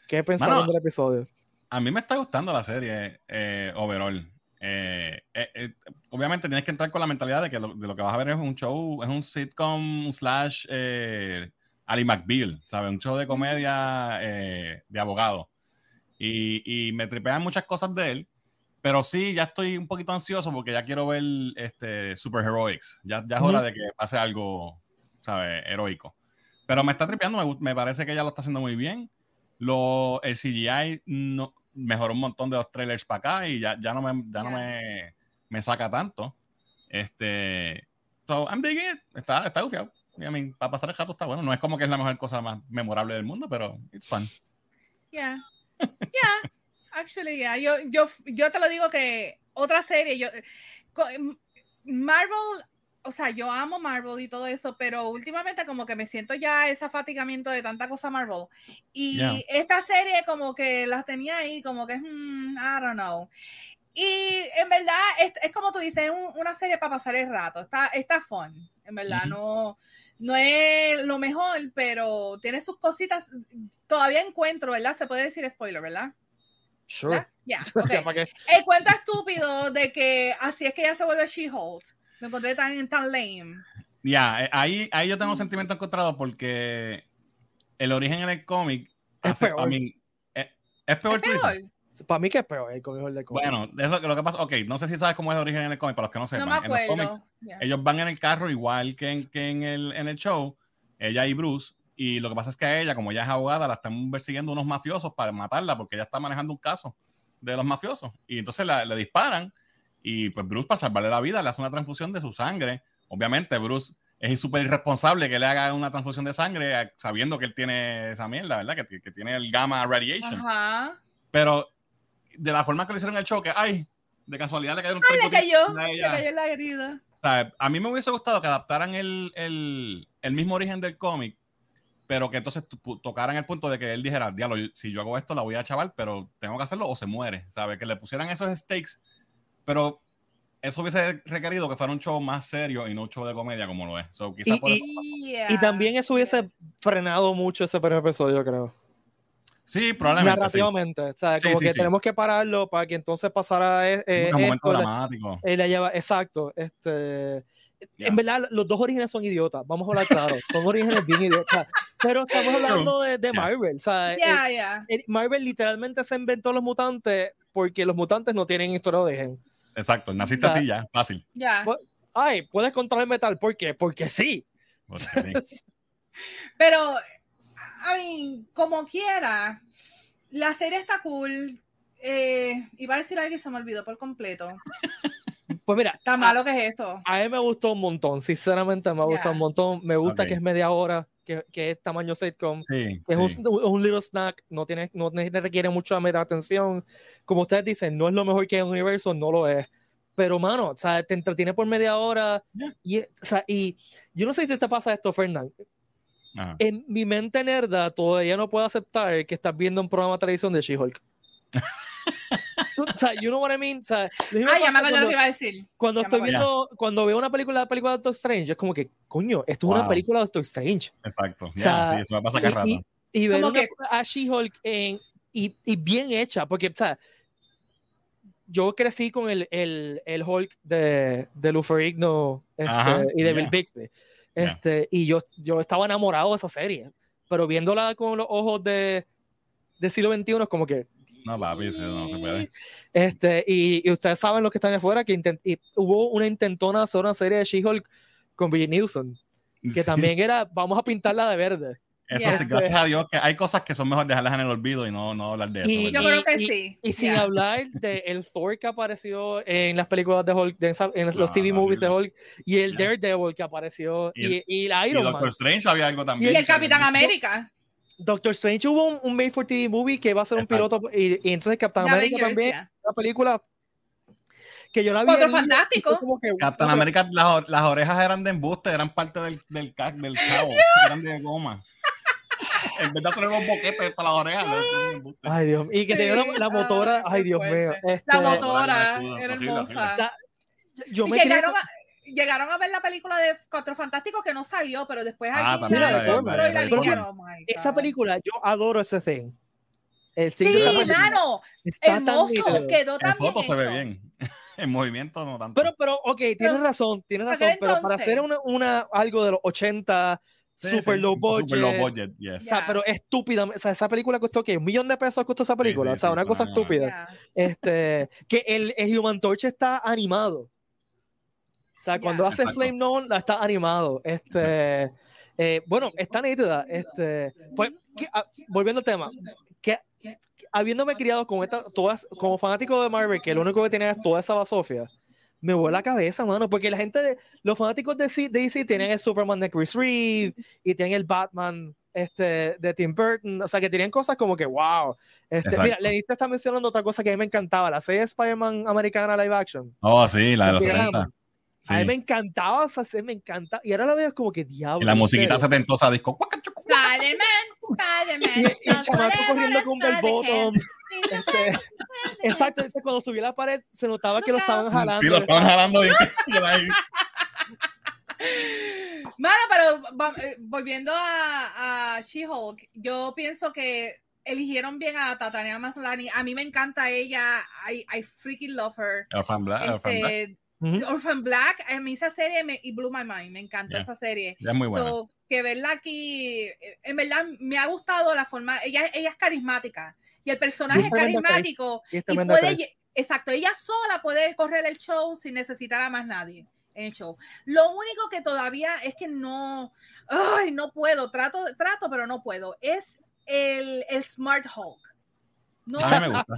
A: ¿Qué pensaron del episodio?
C: A mí me está gustando la serie eh, overall. Eh, eh, obviamente tienes que entrar con la mentalidad de que lo, de lo, que vas a ver es un show, es un sitcom slash Ali McBeal, ¿sabes? Un show de comedia de abogado. Y, y, me tripean muchas cosas de él, pero sí, ya estoy un poquito ansioso porque ya quiero ver este, Super Heroics. Ya, ya es hora de que pase algo, ¿sabes? Heroico. Pero me está tripeando, me, parece que ella lo está haciendo muy bien. Lo, el CGI no, mejoró un montón de los trailers para acá y ya, ya no, me, ya no me, me, saca tanto. Este. So, I'm digging Está, está gufiado. I mean, para pasar el jato está bueno. No es como que es la mejor cosa más memorable del mundo, pero it's fun.
B: Yeah. Yeah. Actually, yeah. Yo, yo, yo te lo digo que otra serie, yo. Marvel o sea, yo amo Marvel y todo eso, pero últimamente como que me siento ya ese fatigamiento de tanta cosa Marvel. Y esta serie como que las tenía ahí, como que es, mm, I don't know. Y en verdad, es, es como tú dices, es una serie para pasar el rato, está, está fun, en verdad, no, no es lo mejor, pero tiene sus cositas, todavía encuentro, ¿verdad? Se puede decir spoiler, ¿verdad?
A: Sure.
B: Ya, El cuento estúpido de que así es que ella se vuelve She-Hulk me encontré tan, tan lame.
C: Ya, eh, ahí, ahí yo tengo un sentimiento encontrado porque el origen en el cómic
A: es peor.
C: Eh, es, peor,
A: Para mí que es peor el cómic del cómic.
C: Bueno, es lo, lo, que pasa. Ok, no sé si sabes cómo es el origen en el cómic, para los que no sepan.
B: No me
C: en los ellos van en el carro igual que en, que en, el, en el show, ella y Bruce. Y lo que pasa es que a ella, como ella es abogada, la están persiguiendo unos mafiosos para matarla porque ella está manejando un caso de los mafiosos. Y entonces le disparan y pues Bruce, para salvarle la vida, le hace una transfusión de su sangre. Obviamente, Bruce es súper irresponsable que le haga una transfusión de sangre sabiendo que él tiene esa mierda, ¿verdad? Que, que tiene el gamma radiation. Pero de la forma que le hicieron el choque, ay, de casualidad le cayó un
B: Ay, le cayó, le cayó la herida.
C: O sea, a mí me hubiese gustado que adaptaran el, el, el mismo origen del cómic, pero que entonces tocaran el punto de que él dijera, diablo, si yo hago esto la voy a chaval, pero tengo que hacerlo o se muere, ¿sabes? Que le pusieran esos stakes, pero eso hubiese requerido que fuera un show más serio y no un show de comedia como lo es. So,
A: Y-
C: por
A: y-
C: eso-
B: Yeah.
A: Y también eso hubiese frenado mucho ese primer episodio, creo.
C: sí, probablemente. Sí.
A: Narrativamente. O sea,
C: Sí,
A: como
C: sí,
A: que
C: sí.
A: tenemos que pararlo para que entonces pasara eh, eh,
C: un momento
A: esto, la-
C: dramático.
A: eh, la lleva- exacto. Este. En verdad, los dos orígenes son idiotas. Vamos a hablar claro. Son orígenes bien idiotas. pero estamos hablando de, de
C: Ya.
A: Marvel. O sea, eh,
B: Ya, ya.
A: eh, Marvel literalmente se inventó los mutantes porque los mutantes no tienen historia de origen.
C: Exacto, naciste
A: O sea,
C: así ya, fácil.
B: Ya.
A: Ay, puedes controlar el metal. ¿Por qué? Porque sí.
C: Porque sí.
B: Pero, a mí, como quiera, la serie está cool. Eh, iba a decir algo y se me olvidó por completo.
A: Pues mira,
B: Tan malo que es eso.
A: a mí me gustó un montón. Sinceramente, me gusta
B: Ya.
A: un montón. Me gusta
C: Ok.
A: que es media hora, que, que es tamaño sitcom.
C: Sí,
A: Es
C: sí.
A: un, un little snack, no, tiene, no requiere mucha mera atención. Como ustedes dicen, no es lo mejor que hay en el universo, no lo es. Pero, mano, o sea, te entretiene por media hora.
C: Ya.
A: Y, o sea, y yo no sé si te pasa esto, Fernán. En mi mente nerda todavía no puedo aceptar que estás viendo un programa de televisión de She-Hulk. O sea, you know what I mean? O sea,
B: Ay, ya me acuerdo lo que iba a decir.
A: cuando
B: Ya
A: estoy viendo, cuando veo una película, película de Doctor Strange, es como que, coño, esto es una
C: Wow.
A: película de Doctor Strange.
C: Exacto. Ya,
A: sea,
C: sí, eso me pasa cada rato.
A: Y, y, ver
B: que-
A: a She-Hulk en- y, y bien hecha, porque, o sea, yo crecí con el, el, el Hulk de, de Lou Ferrigno este,
C: Ajá,
A: y de
C: ya.
A: Bill Bixby. Este, Y yo, yo estaba enamorado de esa serie, pero viéndola con los ojos de, de siglo XXI es como que,
C: No, papi, eso no se puede.
A: este, y, y ustedes saben los que están afuera que intent- y hubo una intentona de hacer una serie de She-Hulk con Bridget Nielsen, que
C: Sí.
A: también era, vamos a pintarla de verde.
C: Eso sí, gracias a Dios que hay cosas que son mejor dejarlas en el olvido y no, no hablar de eso.
A: Y-
B: Yo creo que
A: y-
B: sí.
A: Y sin
B: Ya.
A: hablar de el Thor que apareció en las películas de Hulk, de esa- en los
C: No,
A: TV
C: no,
A: movies de
C: horrible.
A: Hulk, y el
C: Ya.
A: Daredevil que apareció,
C: Y
A: y,
C: el-
A: y el
C: Y
A: Iron Man.
C: Doctor Strange había algo también.
B: Y el Capitán América.
A: Doctor Strange hubo un, un Made for TV movie que va a ser un piloto, y, y entonces Captain America
B: Avengers,
A: también,
B: ya.
A: una película que yo la vi. Como que,
C: Captain
A: no, pero-
C: America, las, las orejas eran de embuste, eran parte del, del, ca- del cabo, eran de goma. En vez de hacer los boquetes para las orejas.
A: Ay, Dios mío. Y que tenía la, la motora,
B: ay,
A: Dios mío.
B: fuerte.
A: Este,
B: La motora era hermosa.
A: Yo
B: Y
A: me crié
B: llegaron, a, llegaron a ver la película de Cuatro Fantásticos que no salió, pero después
C: Ah,
B: la
A: la
B: compró y la limpiaron. Oh
A: esa película, yo adoro ese thing. El
B: Sí,
A: tan
B: Hermoso. Quedó
C: En
B: tan bien
C: foto se ve bien. En movimiento no tanto.
A: Pero, pero, ok, tienes
B: Pero,
A: razón, tienes
B: ¿para
A: razón, pero para
B: entonces?
A: hacer una, una, algo de los 80,
C: Sí,
A: super
C: sí,
A: low budget,
C: Super low budget, yes.
A: o sea,
B: Ya.
A: pero estúpida, o sea, esa película costó, ¿qué? Un millón de pesos costó esa película,
C: sí,
A: o sea,
C: sí,
A: una cosa estúpida.
B: Ya.
A: Este, que el, el Human Torch está animado sea, cuando hace Flame Known, la está animado. Este, eh, bueno, está nítida. Este, pues, que, a, ah, volviendo al tema, que, que habiéndome criado con esta, todas, como fanático de Marvel, que lo único que tenía es toda esa basofia, me vuelve la cabeza, mano, porque la gente, de, los fanáticos de DC, de DC tienen el Superman de Chris Reeve y tienen el Batman este, de Tim Burton, o sea, que tenían cosas como que, wow. Este, mira, Lenita está mencionando otra cosa que a mí me encantaba, la serie Spider-Man americana live action.
C: Oh, sí, la de los 70. Sí.
A: A mí me encantaba o sea, me encanta. Y ahora la veo como que diablo.
C: La musiquita setentosa disco.
B: Spider-Man,
A: este, exacto, entonces cuando subí la pared se notaba que lo estaban jalando.
C: Sí, lo estaban jalando. De...
B: Mano, pero eh, volviendo a, a She-Hulk, yo pienso que eligieron bien a Tatania Maslany. A mí me encanta ella. I, I freaking love her.
C: Fan
B: este. Orphan Black, a mí esa serie me y blew my mind. Me encanta
C: Yeah.
B: esa serie.
C: Ya es muy buena.
B: So, que verla aquí, eh, en verdad me ha gustado la forma, ella, ella es carismática y el personaje
A: Y es
B: carismático
A: Y
B: puede, exacto, ella sola puede correr el show sin necesitar a más nadie en el show. Lo único que todavía es que no, ay, no puedo, trato, trato, pero no puedo, es el, el Smart Hulk. No,
C: A mí me gusta.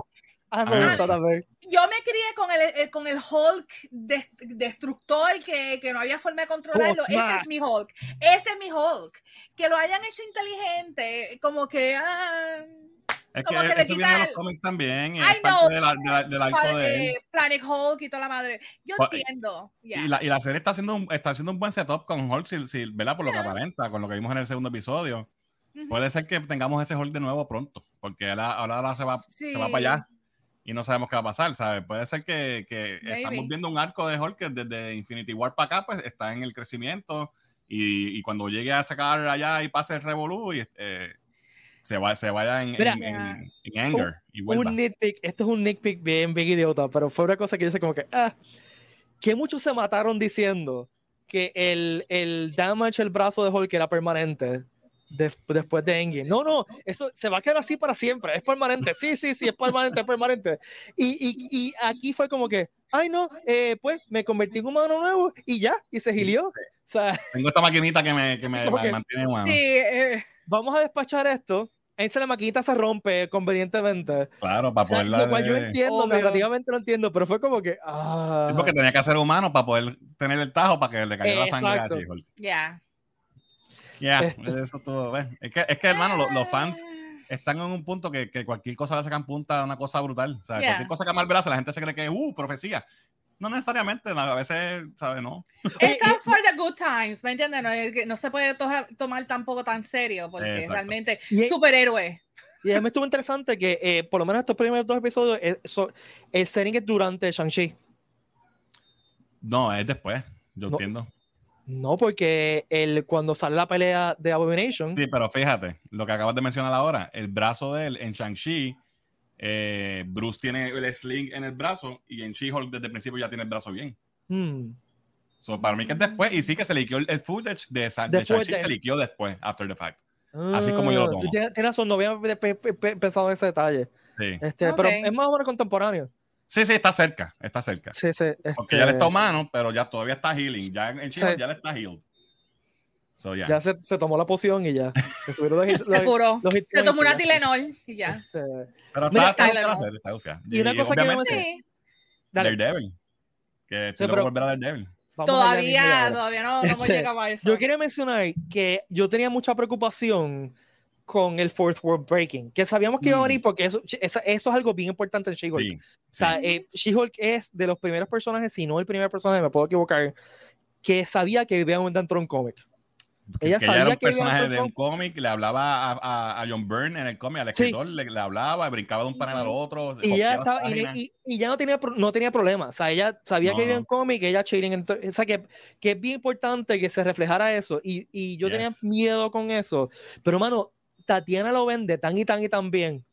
A: Ah, me
C: Ah,
A: gusta también.
B: yo me crié con el, el- con el Hulk des- destructor que, que no había forma de controlarlo. Ese es mi Hulk. Ese es mi Hulk. Que lo hayan hecho inteligente, como que ah,
C: Es que
B: Como que le
C: eso viene de los cómics también.
B: I
C: Es
B: know.
C: parte de la- de la- del arco de él.
B: eh, Planet Hulk y toda la madre. Yo
C: Pues,
B: entiendo. yeah.
C: Y, la, y la serie está haciendo un, está haciendo un buen setup con Hulk, si, si- ¿verdad? Por lo que
B: Yeah.
C: aparenta, con lo que vimos en el segundo episodio.
B: Ujú.
C: Puede ser que tengamos ese Hulk de nuevo pronto, porque ahora, ahora, se, va, se va
B: Sí.
C: para allá y no sabemos qué va a pasar, ¿sabes? Puede ser que, que estamos viendo un arco de Hulk que desde Infinity War para acá, pues está en el crecimiento y, y cuando llegue a sacar allá y pase el Revolú, y, eh, se, va, se vaya en,
A: Mira.
C: en, en- en anger y vuelva.
A: un nitpick, esto es un nitpick bien, bien idiota, pero fue una cosa que dice como que, ah, que muchos se mataron diciendo que el, el damage el brazo de Hulk era permanente de- después de Endgame. No, no, eso se va a quedar así para siempre, es permanente, sí, sí, sí, es permanente, es permanente. Y, y, y aquí fue como que, ay no, eh, pues me convertí en humano nuevo y ya, y se gilió. O sea,
C: Tengo esta maquinita que me, que me, mantiene humano.
B: Sí, eh,
A: vamos a despachar esto. Ahí la maquinita se rompe convenientemente.
C: Claro, para
A: O sea,
C: poder
A: lo cual yo
C: darle-
A: entiendo, narrativamente lo entiendo, pero fue como que, ah.
C: Sí, porque tenía que ser humano para poder tener el tajo para que le cayera la sangre a
A: Exacto.
C: She-Hulk.
B: Ya.
C: Ya,
A: Este-
C: eso todo. ¿ves? Es que, es que hermano, los, los fans están en un punto que, que cualquier cosa le sacan punta a una cosa brutal. O sea,
B: Yeah.
C: cualquier cosa que Marvel hace, la gente se cree que, uh, profecía. No necesariamente, no, a veces, ¿sabes? No.
B: Está for the good times, ¿me entiendes? No, es que no se puede to- tomar tampoco tan serio porque
C: Exacto.
B: realmente
A: Y-
B: superhéroe.
A: Y además estuvo interesante que, eh, por lo menos estos primeros dos episodios, eh, so- el setting es durante Shang-Chi.
C: No, es después, yo
A: No.
C: entiendo.
A: No, porque el, cuando sale la pelea de Abomination,
C: Sí, pero fíjate, lo que acabas de mencionar ahora, el brazo de él en Shang-Chi, eh, Bruce tiene el sling en el brazo y en She-Hulk desde el principio ya tiene el brazo bien.
A: hmm,
C: So, para mí que es después, y sí que se liqueó el, el footage de, de Shang-Chi,
A: de-
C: se liqueó después, after the fact. Así como yo lo
A: ah,
C: tomo.
A: sí, razón, no había pe- pe- pe- pensado en ese detalle.
C: Sí.
A: Este,
B: Ok.
A: Pero es más o menos contemporáneo.
C: Sí, sí, está cerca, está cerca.
A: Sí, sí.
C: Porque
A: este,
C: ya le está humano, pero ya todavía está healing. Ya en She-Hulk
A: Sí.
C: ya le está healed. So, ya.
A: Ya se, se tomó la poción y ya. Se subieron los, los-
B: Seguro.
A: los
B: Se tomó una
A: y.
B: Tylenol y ya.
A: Este,
C: Pero
A: Mira,
C: está, está
B: ¿no?
C: serie, está gufiada.
A: Y una cosa que yo me
B: Sí.
A: dale,
C: Daredevil. Que loco
A: pero-
C: por ver a Daredevil.
A: vamos y
B: Todavía, todavía no, no hemos
A: Este,
B: llegado a eso.
A: Yo quería mencionar que yo tenía mucha preocupación con el Fourth World Breaking, que sabíamos que iba a
C: Mm.
A: venir porque eso, eso, es algo bien importante en She-Hulk.
C: Sí.
A: O sea, eh, She-Hulk es de los primeros personajes, si no el primer personaje, me puedo equivocar, que sabía que vivía dentro de un cómic.
C: Que-
A: Ella
C: que
A: sabía
C: era un
A: que
C: personaje de un cómic, le hablaba a, a- a John Byrne en el cómic, al
A: Sí.
C: escritor, le, le hablaba, brincaba de un panel al otro.
A: Y ya estaba, y, y- y ya no tenía, no tenía problema. O sea, ella sabía
C: No,
A: que en
C: no.
A: cómic, ella chilling. O sea, que, que es bien importante que se reflejara eso. Y, y yo tenía
C: Yes.
A: miedo con eso. Pero, mano, Tatiana lo vende tan y tan y tan bien.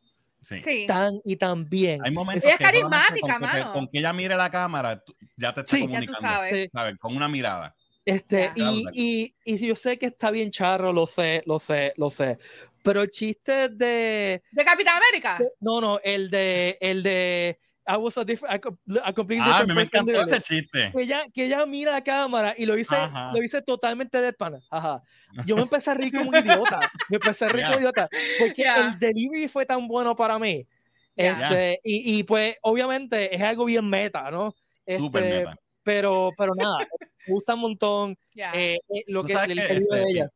C: Sí.
B: Sí.
A: Tan y tan bien.
C: Hay momentos
B: Ella es
C: que
B: carismática,
C: con que,
B: mano.
C: con que ella mire la cámara, tú- ya te está
A: Sí.
B: Ya tú
C: comunicando.
B: sabes.
A: Sí.
C: ¿sabes? Con una mirada.
A: Este, y, y, y si yo sé que está bien charro, lo sé, lo sé, lo sé. Pero el chiste de.
B: ¿De Capitán América?
A: de- no, no, el de. El de. I was a, different, a, com- a completely
C: Ah,
A: different
C: me, encantó ese chiste.
A: que ella, que ella mira la cámara y lo hice,
C: Ajá.
A: lo hice totalmente deadpan. Ajá. Yo me empecé a reír como un idiota. Me empecé a reír como un idiota. Porque
B: Ya.
A: el delivery fue tan bueno para mí.
B: Ya.
A: Este, y, y pues, obviamente, es algo bien meta, ¿no?
C: Súper
A: Este,
C: meta.
A: Pero, pero nada, me gusta un montón eh, eh, lo que el, el libro de
C: este,
A: ella.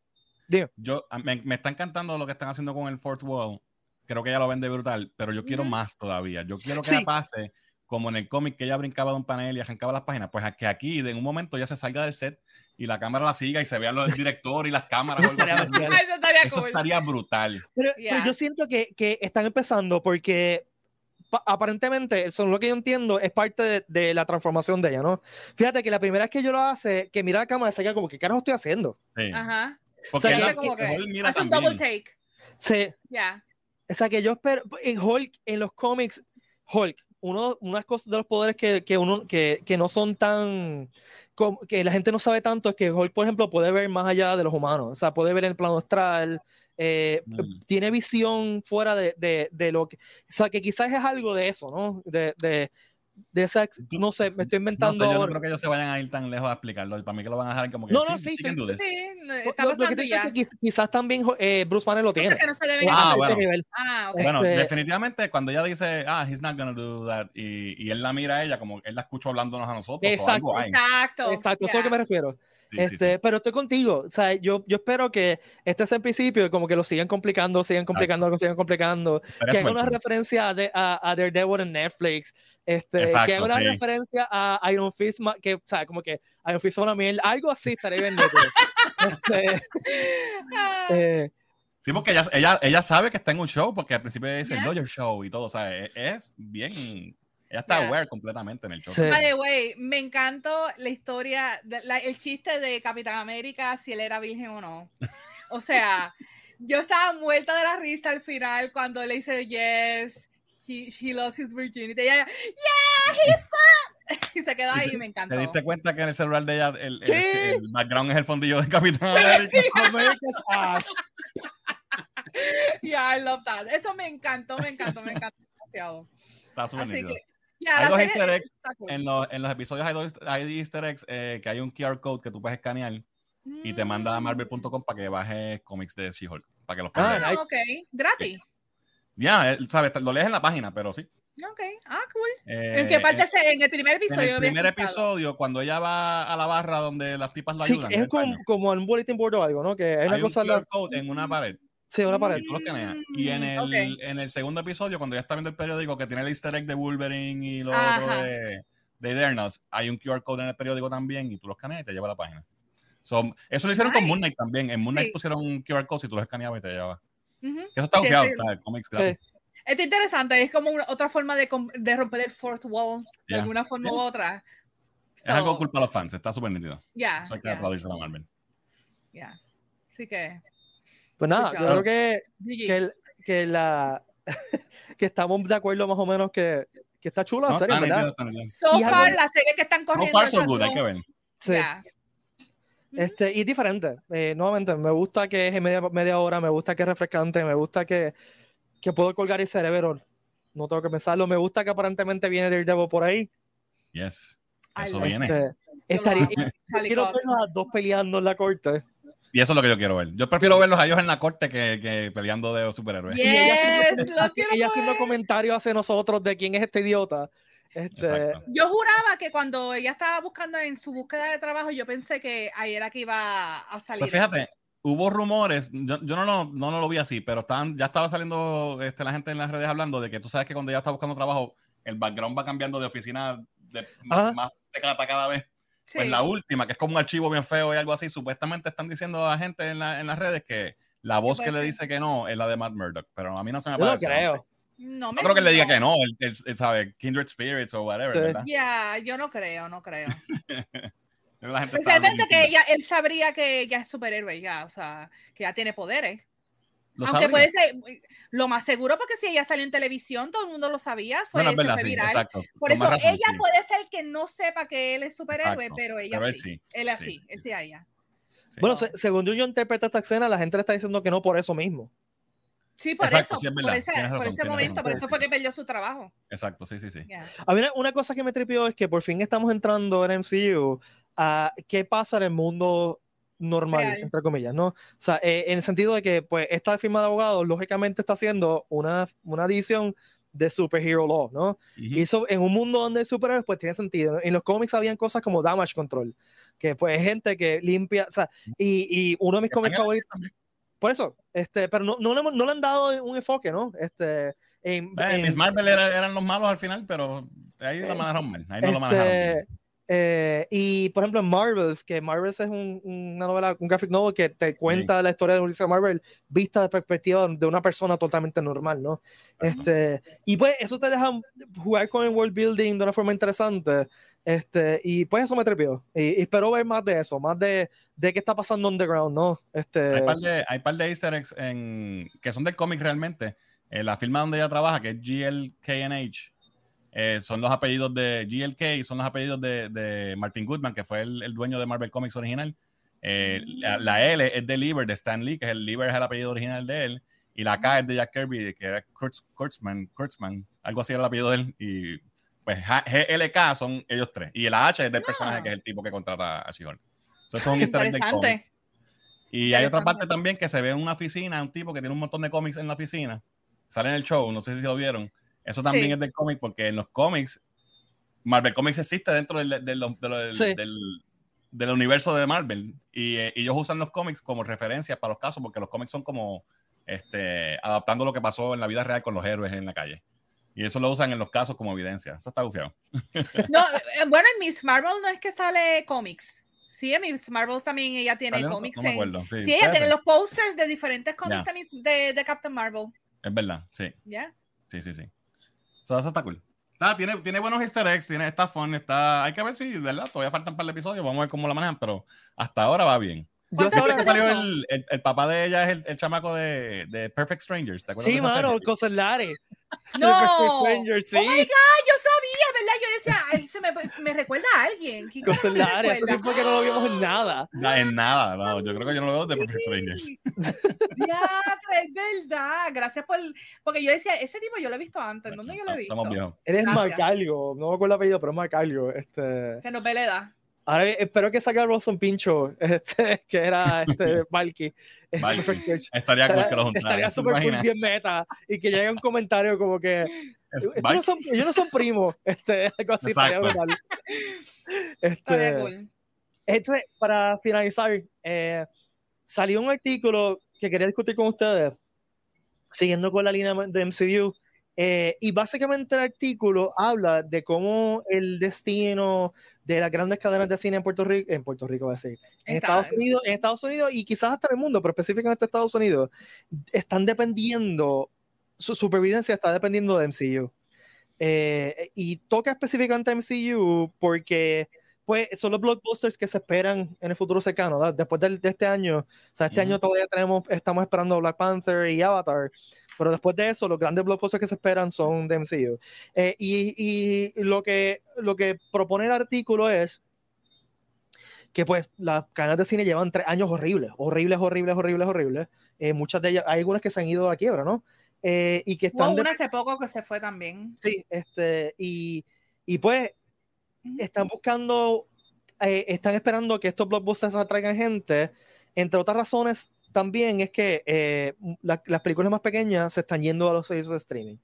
C: Yo, me, me está encantando lo que están haciendo con el Fourth Wall. Creo que ella lo vende brutal, pero yo quiero
B: Ujú.
C: más todavía. Yo quiero que
A: Sí.
C: ella pase como en el cómic que ella brincaba de un panel y arrancaba las páginas. Pues a que aquí, de un momento, ya se salga del set y la cámara la siga y se vean los del director y las cámaras. algo así.
B: Eso estaría
C: Eso
B: cool.
C: estaría brutal.
A: Pero, pero
B: Ya.
A: yo siento que, que están empezando porque pa- aparentemente, eso es lo que yo entiendo, es parte de, de la transformación de ella, ¿no? Fíjate que la primera vez que yo lo hace, que mira la cámara, se queda como, ¿qué carajo estoy haciendo?
C: Sí.
B: Ajá.
C: Porque
A: O sea, ella
B: como que hace un double take.
A: Sí,
B: Ya.
A: O sea, que yo espero, en Hulk, en los cómics, Hulk, uno, unas cosas de los poderes que, que uno, que, que no son tan, que la gente no sabe tanto, es que Hulk, por ejemplo, puede ver más allá de los humanos, o sea, puede ver el plano astral, eh,
C: Mm.
A: tiene visión fuera de, de, de lo que, o sea, que quizás es algo de eso, ¿no? De, de, de sex, no sé, me estoy
C: No
A: inventando.
C: sé, yo no creo que ellos se vayan a ir tan lejos a explicarlo. Para mí que lo van a dejar como que
A: No, no,
C: sí,
A: sí, estoy-.
B: Sí,
A: Lo-
B: está
A: lo que
B: pasando
A: te
B: ya.
A: es que quiz- quizás también eh, Bruce Banner lo
B: O sea,
A: tiene.
B: que no se
C: Ah,
A: a
C: bueno.
A: nivel.
B: Ah.
C: Bueno,
A: Este-
C: definitivamente cuando ella dice, ah, he's not gonna do that, y, y él la mira a ella como él la escucha hablándonos a nosotros o
A: Exacto.
C: algo hay.
B: Exacto.
A: Exacto, eso es a lo que me refiero.
C: Sí,
A: este,
C: sí.
A: Pero estoy contigo. O sea, yo, yo espero que este es el principio y como que lo sigan complicando, sigan complicando, lo sigan complicando. Que haga una
C: cool.
A: referencia a, de- a, a Daredevil en Netflix. Este,
C: Exacto,
A: que haga una
C: sí.
A: referencia a Iron Fist, que, o sea, como que Iron Fist es una mierda. Algo así estaría bien. nítido. este,
B: Ah,
A: eh,
C: Sí, porque ella, ella, ella sabe que está en un show, porque al principio dice
B: Ya.
C: Lawyer Show y todo, o sea, es, es bien, ella está aware completamente en el show.
A: Sí.
B: By the way, me encantó la historia, de- la- el chiste de Capitán América, si él era virgen o no. O sea, yo estaba muerta de la risa al final cuando le dice yes, he, he lost his virginity. Y ella, yeah, he's. Y se quedó ahí y me encantó.
C: ¿Te diste cuenta que en el celular de ella el,
A: Sí.
C: este, el background es el fondillo de Capitán América?
A: America's ass.
B: Yeah, I love that. Eso me encantó, me encantó, me encantó demasiado.
C: Está súper
B: Así que,
C: Hay dos easter eggs. En los, en los episodios hay, dos, hay easter eggs eh, que hay un QR code que tú puedes escanear y te manda a
B: Mm.
C: marvel.com para que bajes cómics de She-Hulk, para que los
A: Ah,
B: ok, gratis.
C: Ya, eh, sabes, lo lees en la página, pero sí.
B: Ok, ah, cool.
C: Eh,
B: ¿En qué parte
C: en-
B: se- En el primer
C: En
B: episodio.
C: el
B: había
C: primer episodio, cuando ella va a la barra donde las tipas la
A: Sí,
C: ayudan,
A: es
C: en el
A: como, como en un bulletin board o algo, ¿no? Que hay una
C: hay un
A: cosa. en la-
C: code en una pared
A: Sí, una pared.
C: y tú lo escaneas. Y en el,
B: Mm, ok.
C: en el segundo episodio, cuando ya está viendo el periódico que tiene el easter egg de Wolverine y lo
B: Ajá.
C: otro de, de Eternals, hay un QR code en el periódico también y tú lo escaneas y te lleva a la página. So, eso lo hicieron con. Moon Knight también. En Moon Knight
B: Sí.
C: pusieron un QR code si tú lo escaneabas y te llevaba.
B: Ujú.
C: Eso está
B: Sí,
C: bufiado,
B: sí.
C: está el cómics
A: Sí.
C: gratis.
B: Está interesante, es como una- otra forma de, de romper el fourth wall de
C: Yeah.
B: alguna forma u
C: Yeah.
B: otra.
C: Es algo
B: So,
C: culpa a los fans, está súper nítido.
B: Ya,
C: Eso hay que aplaudirse a Marvel.
B: ya. Así que,
A: Pues nada, yo
B: job.
A: creo que, que, el- que la que estamos de acuerdo más o menos que, que está chula la
C: No,
A: serie,
C: está
A: ¿verdad?
B: So
A: y
B: far, las series que están corriendo.
C: far so good, hay que ver.
A: Sí.
B: Ujú.
A: Este, y diferente. Eh, nuevamente, me gusta que es en media, media hora, me gusta que es refrescante, me gusta que, que puedo colgar el cerebro. No tengo que pensarlo. Me gusta que aparentemente viene Daredevil por ahí.
C: Yes.
B: I
C: Eso viene.
A: Este,
B: lo
A: estaría, quiero
B: Cox.
A: verlos a dos peleando en la corte.
C: Y eso es lo que yo quiero ver. Yo prefiero verlos a ellos en la corte que, que peleando de superhéroes.
A: Y ella
B: Yes,
A: haciendo-
B: lo quiero
A: ella haciendo
B: ver.
A: comentarios hacia nosotros de quién es este idiota. Este.
B: Yo juraba que cuando ella estaba buscando en su búsqueda de trabajo, yo pensé que ahí era que iba a salir.
C: Pues fíjate, hubo rumores, yo, yo no, lo- no, no lo vi así, pero estaban, ya estaba saliendo este, la gente en las redes hablando de que tú sabes que cuando ella está buscando trabajo, el background va cambiando de oficina de, más, más de cada, cada vez.
B: Sí.
C: Pues la última, que es como un archivo bien feo y algo así, supuestamente están diciendo a gente en, la- en las redes que la voz que le dice que no es la de Matt Murdock, pero a mí no se me
A: yo no
C: parece. no sé.
A: creo.
B: No, me
C: No creo que le diga
B: no.
C: que no, él, él- él sabe, Kindred Spirits o whatever,
A: Sí.
C: ¿verdad?
B: Ya, yo no creo, no creo.
C: La
B: Especialmente que ella, él sabría que ella es superhéroe ya, o sea, que ya tiene poderes.
C: Lo
B: Aunque
C: sabría.
B: puede ser lo más seguro, porque si ella salió en televisión, todo el mundo lo sabía, fue,
C: Bueno, es
B: se
C: verdad,
B: fue
C: sí,
B: viral.
C: exacto.
B: Por
C: Con
B: eso
C: razón,
B: ella
C: sí.
B: puede ser que no sepa que él es superhéroe,
C: Exacto,
B: pero ella
C: pero él
B: sí.
C: sí.
B: Él es
C: Sí,
B: así,
C: sí,
B: él
C: sí.
B: sí a ella.
C: Sí.
A: Bueno, se- según yo, yo interpreto esta escena, la gente le está diciendo que no por eso mismo.
B: Sí, por
C: Exacto,
B: eso,
C: sí, es
B: por ese,
C: tienes
B: por
C: razón,
B: ese momento,
C: razón.
B: por eso fue que perdió su trabajo.
C: Exacto, sí, sí, sí.
A: A mí una, una cosa que me tripió es que por fin estamos entrando en MCU a qué pasa en el mundo normal,
B: Real.
A: entre comillas, ¿no? O sea, eh, en el sentido de que, pues, esta firma de abogados, lógicamente está haciendo una, una edición de Superhero Law, ¿no?
C: Ujú.
A: Y eso en un mundo donde hay superhéroes, pues tiene sentido. En los cómics habían cosas como Damage Control, que pues es gente que limpia, o sea, y, y uno de mis cómics favoritos,
C: también.
A: por eso, este, pero no, no, le, no le han dado un enfoque, ¿no? Este, en,
C: Eh,
A: en-
C: Miss Marvel era- eran los malos al final, pero ahí lo
A: Eh,
C: manejaron mal. Ahí no lo manejaron
A: Este,
C: bien.
A: Eh, y por ejemplo en Marvels, que Marvels es un- una novela, un graphic novel que te cuenta la historia de de Marvel vista de perspectiva de una persona totalmente normal, ¿no? Este, y pues eso te deja jugar con el world building de una forma interesante. Este, y pues eso me trepió. Y, y espero ver más de eso, más de, de qué está pasando underground, ¿no? Este,
C: Hay par de, hay par de easter eggs en, que son del cómic realmente. Eh, la firma donde ella trabaja, que es GLKNH, eh, son los apellidos de GLK y son los apellidos de, de Martin Goodman, que fue el, el dueño de Marvel Comics original. Eh, la, la L es de Lieber, de Stan Lee, que es el Lieber es el apellido original de él. Y la K es de Jack Kirby, que era Kurtz, Kurtzman, Kurtzman, algo así era el apellido de él. Y pues GLK son ellos tres. Y la H es del
B: Ah.
C: personaje que es el tipo que contrata a She-Hulk. So, eso es un.
B: Interesante.
C: Y hay otra parte también que se ve en una oficina, un tipo que tiene un montón de cómics en la oficina. Sale en el show, no sé si lo vieron. Eso también
B: Sí.
C: es del cómic porque en los cómics, Marvel Comics existe dentro del, del, del-
A: Sí.
C: del- universo de Marvel. Y eh, ellos usan los cómics como referencia para los casos porque los cómics son como este, adaptando lo que pasó en la vida real con los héroes en la calle. Y eso lo usan en los casos como evidencia. Eso está bufiado.
B: No, eh, bueno, en Miss Marvel no es que sale cómics. Sí, en Miss Marvel también ella tiene.
C: No-
B: cómics.
C: no me acuerdo. Sí,
B: Sí, ella tiene
C: ser.
B: los posters de diferentes cómics
C: Ya.
B: de, de, Captain Marvel.
C: Es verdad, sí.
B: ¿Ya?
C: Sí, sí, sí. So, eso está cool. Está, tiene, tiene buenos easter eggs, tiene, está fun, está... Hay que ver si, ¿verdad? Todavía faltan un par de episodios, vamos a ver cómo la manejan, pero hasta ahora va bien.
A: Yo
B: ¿Cuántos
A: hasta
C: Ahora que salió el, el, el papá de ella es el, el chamaco de, de Perfect Strangers, ¿te acuerdas
A: Sí,
C: de
A: mano,
C: serie?
A: cosas Lare.
B: No.
A: Stranger, sí.
B: Oh my God, yo sabía, ¿verdad? Yo decía, él se me, me recuerda a alguien. ¿Qué
A: Cosas
B: carajo me
A: Lare. Hace tiempo que no lo vimos en nada.
C: Na- en nada, no, yo creo que yo no lo veo de Perfect Strangers.
B: Diatre, es verdad. Gracias por. Porque yo decía, ese tipo yo lo he visto antes. ¿Dónde yo lo he visto?
C: Estamos viejos.
A: Eres algo. No me acuerdo el apellido, pero es. Este...
B: Se nos ve la edad.
A: Ahora espero que salga Roson Pincho, este, que era este Valky. Este.
C: Estaría cool que lo juntaran.
A: Estaría
C: ¿te
A: súper cool,
C: imaginas?
A: bien meta. Y que llegue un comentario como que.
C: Es-
A: "Estos no son, ellos no son primos. Este, algo así. Este,
B: cool.
A: Entonces, para finalizar, eh, salió un artículo que quería discutir con ustedes, siguiendo con la línea de MCU, eh, y básicamente el artículo habla de cómo el destino de las grandes cadenas de cine en Puerto Rico, en Puerto Rico, voy a decir, en
B: Está-
A: Estados Unidos, en Estados Unidos y quizás hasta en el mundo, pero específicamente Estados Unidos, están dependiendo, su supervivencia está dependiendo de MCU. Eh, y toca específicamente MCU porque pues son los blockbusters que se esperan en el futuro cercano, ¿verdad? después de, este año. O sea, este año todavía tenemos, estamos esperando Black Panther y Avatar, pero después de eso, los grandes blockbusters que se esperan son de MCU. Eh, y y lo, que, lo que propone el artículo es que pues las cadenas de cine llevan tres años horribles, horribles, horribles, horribles, horribles. Eh, muchas de ellas, hay algunas que se han ido a la quiebra, ¿no? Eh, y que
B: Hubo
A: están... de-
B: una hace poco que se fue también.
A: Sí, este, y, y pues están buscando, eh, están esperando que estos blockbusters atraigan gente. Entre otras razones, también es que eh, la- las películas más pequeñas se están yendo a los servicios de streaming.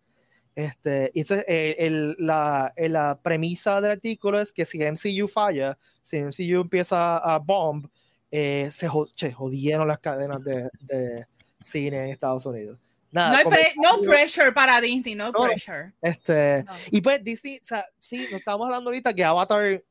A: Este, y entonces, eh, el- la, eh, la premisa del artículo es que si el MCU falla, si el MCU empieza a bomb, eh, se che, jodieron las cadenas de, de cine en Estados Unidos. Nada,
B: No, hay pre- no pressure para Disney, no,
A: No.
B: pressure.
A: este,
B: No.
A: y pues Disney, o sea, sí, nos estábamos hablando ahorita que Avatar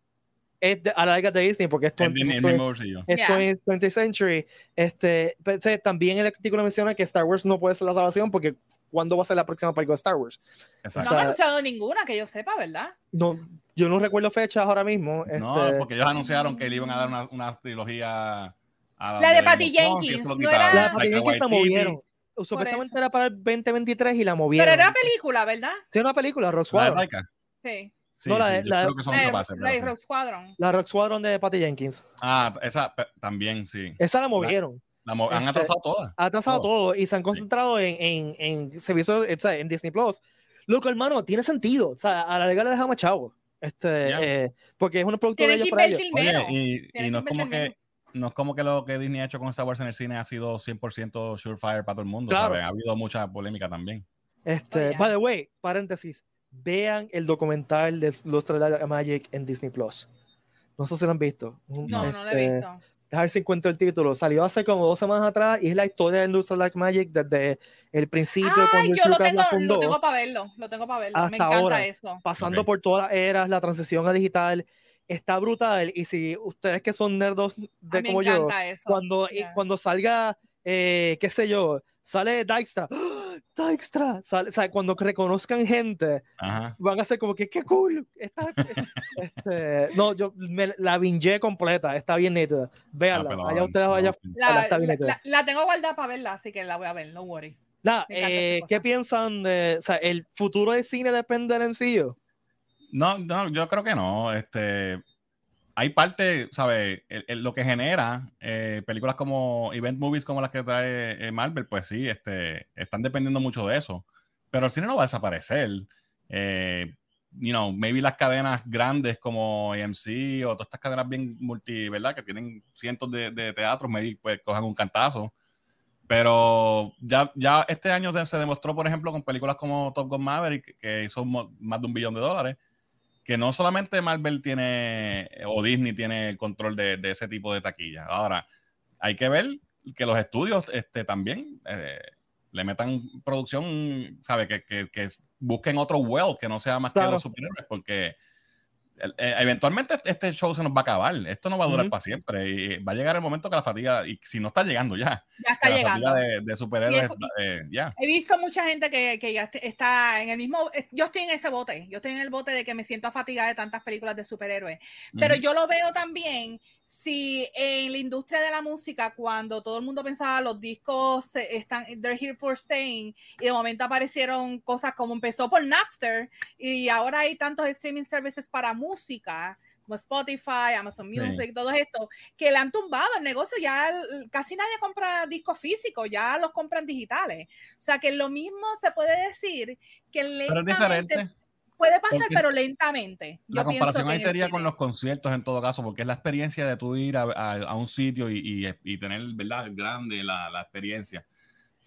A: es de- a la larga de Disney porque esto
C: En en
A: es
B: Yeah.
A: 20th 20th Century. Este, pero, o sea, también el artículo menciona que Star Wars no puede ser la salvación porque ¿cuándo va a ser la próxima película de Star Wars?
C: Exacto.
B: No
A: sea,
B: han anunciado ninguna que yo sepa, ¿verdad?
A: No, yo no recuerdo fechas ahora mismo.
C: No,
A: este,
C: porque ellos anunciaron que le iban a dar una, una trilogía a
B: La de Patty Jenkins, no era-
A: la
B: Taika
A: Patty Jenkins la movieron. Supuestamente
B: eso.
A: era para el 2023 y la movieron.
B: Pero era película, ¿verdad?
A: Sí, una película, Rock
C: ¿La de
A: Squadron.
C: Taika?
B: Sí.
C: Sí,
A: No, la de- la de-
C: creo que son
B: La de-
C: capaces.
B: la
C: pero
B: de
C: sí.
B: Rogue Squadron.
A: La Rock Squadron de Patty Jenkins.
C: Ah, esa también, sí.
A: Esa la movieron.
C: La han
A: Este-
C: atrasado todas.
A: ha atrasado
C: Todo.
A: todo y se han concentrado en, en, en servicios, o sea, en Disney Plus. Loco, hermano, tiene sentido. O sea, a la larga le dejamos a chavo. Este, eh, porque es un producto de ellos para ellos.
C: Oye, y, no es como que no es como que lo que Disney ha hecho con Star Wars en el cine ha sido 100% surefire para todo el mundo,
A: Claro.
C: ¿sabes? Ha habido mucha polémica también.
A: Este,
B: Oh, yeah.
A: by the way, paréntesis, vean el documental de Los Magic en Disney Plus. No sé si lo han visto.
B: No, no lo he
A: este,
B: visto.
A: Deja ver si encuentro el título. Salió hace como dos semanas atrás y es la historia de Industrial Light Magic desde el principio
B: Ay,
A: cuando
B: yo lo tengo,
A: fundó.
B: lo tengo para verlo. Lo tengo para verlo. Me
A: Hasta
B: encanta
A: ahora.
B: eso.
A: pasando
C: Ok.
A: por todas las eras, la transición a digital, está brutal. Y si ustedes que son nerdos
B: A
A: de como yo,
B: eso.
A: cuando, y
B: Yeah.
A: cuando salga, eh, qué sé yo, sale Dijkstra, ¡Ah! Dijkstra, sale, o sea, cuando reconozcan gente,
C: Ajá.
A: van a ser como que qué cool. Está, este, no, yo me la binge completa, está bien nítida. Véanla,
C: Ah, pero
A: allá
C: no,
A: ustedes
C: no,
A: vayan.
C: no.
B: La, la- la- la tengo guardada para verla, así que la voy a ver, no worry. Encanta
A: eh, ¿qué piensan de, o sea, el futuro del cine depende del MCU?
C: No, no, yo creo que no. Este, hay parte, ¿sabes? Lo que genera eh, películas como event movies como las que trae eh, Marvel, pues sí, este, están dependiendo mucho de eso. Pero el cine no va a desaparecer. Eh, you know, maybe las cadenas grandes como AMC o todas estas cadenas bien multi, ¿verdad? Que tienen cientos de, teatros, maybe pues cojan un cantazo. Pero ya, ya este año se demostró, por ejemplo, con películas como Top Gun Maverick, que hizo más de un billón de dólares, que no solamente Marvel tiene o Disney tiene el control de, de ese tipo de taquilla. Ahora, hay que ver que los estudios este, también eh, le metan producción, ¿sabe? Que, que, que, busquen otro well que no sea más que los superhéroes, porque eh, eventualmente este show se nos va a acabar. Esto no va a durar para siempre. Y va a llegar el momento que la fatiga, y si no está llegando ya,
B: ya está llegando.
C: de, de, superhéroes, eh, ya.
B: He visto mucha gente que, que, ya está en el mismo. Eh, yo estoy en ese bote. Yo estoy en el bote de que me siento fatigada de tantas películas de superhéroes. Pero yo lo veo también si en la industria de la música, cuando todo el mundo pensaba los discos están, they're here for staying, y de momento aparecieron cosas como empezó por Napster, y ahora hay tantos streaming services para música, como Spotify, Amazon Music, todo esto, que le han tumbado el negocio, ya casi nadie compra discos físicos, ya los compran digitales. O sea que lo mismo se puede decir que lentamente Puede pasar, pero lentamente.
C: la comparación ahí sería con los conciertos en todo caso, porque es la experiencia de tú ir a, a, un sitio y, y, y, tener, ¿verdad? Grande la, la experiencia.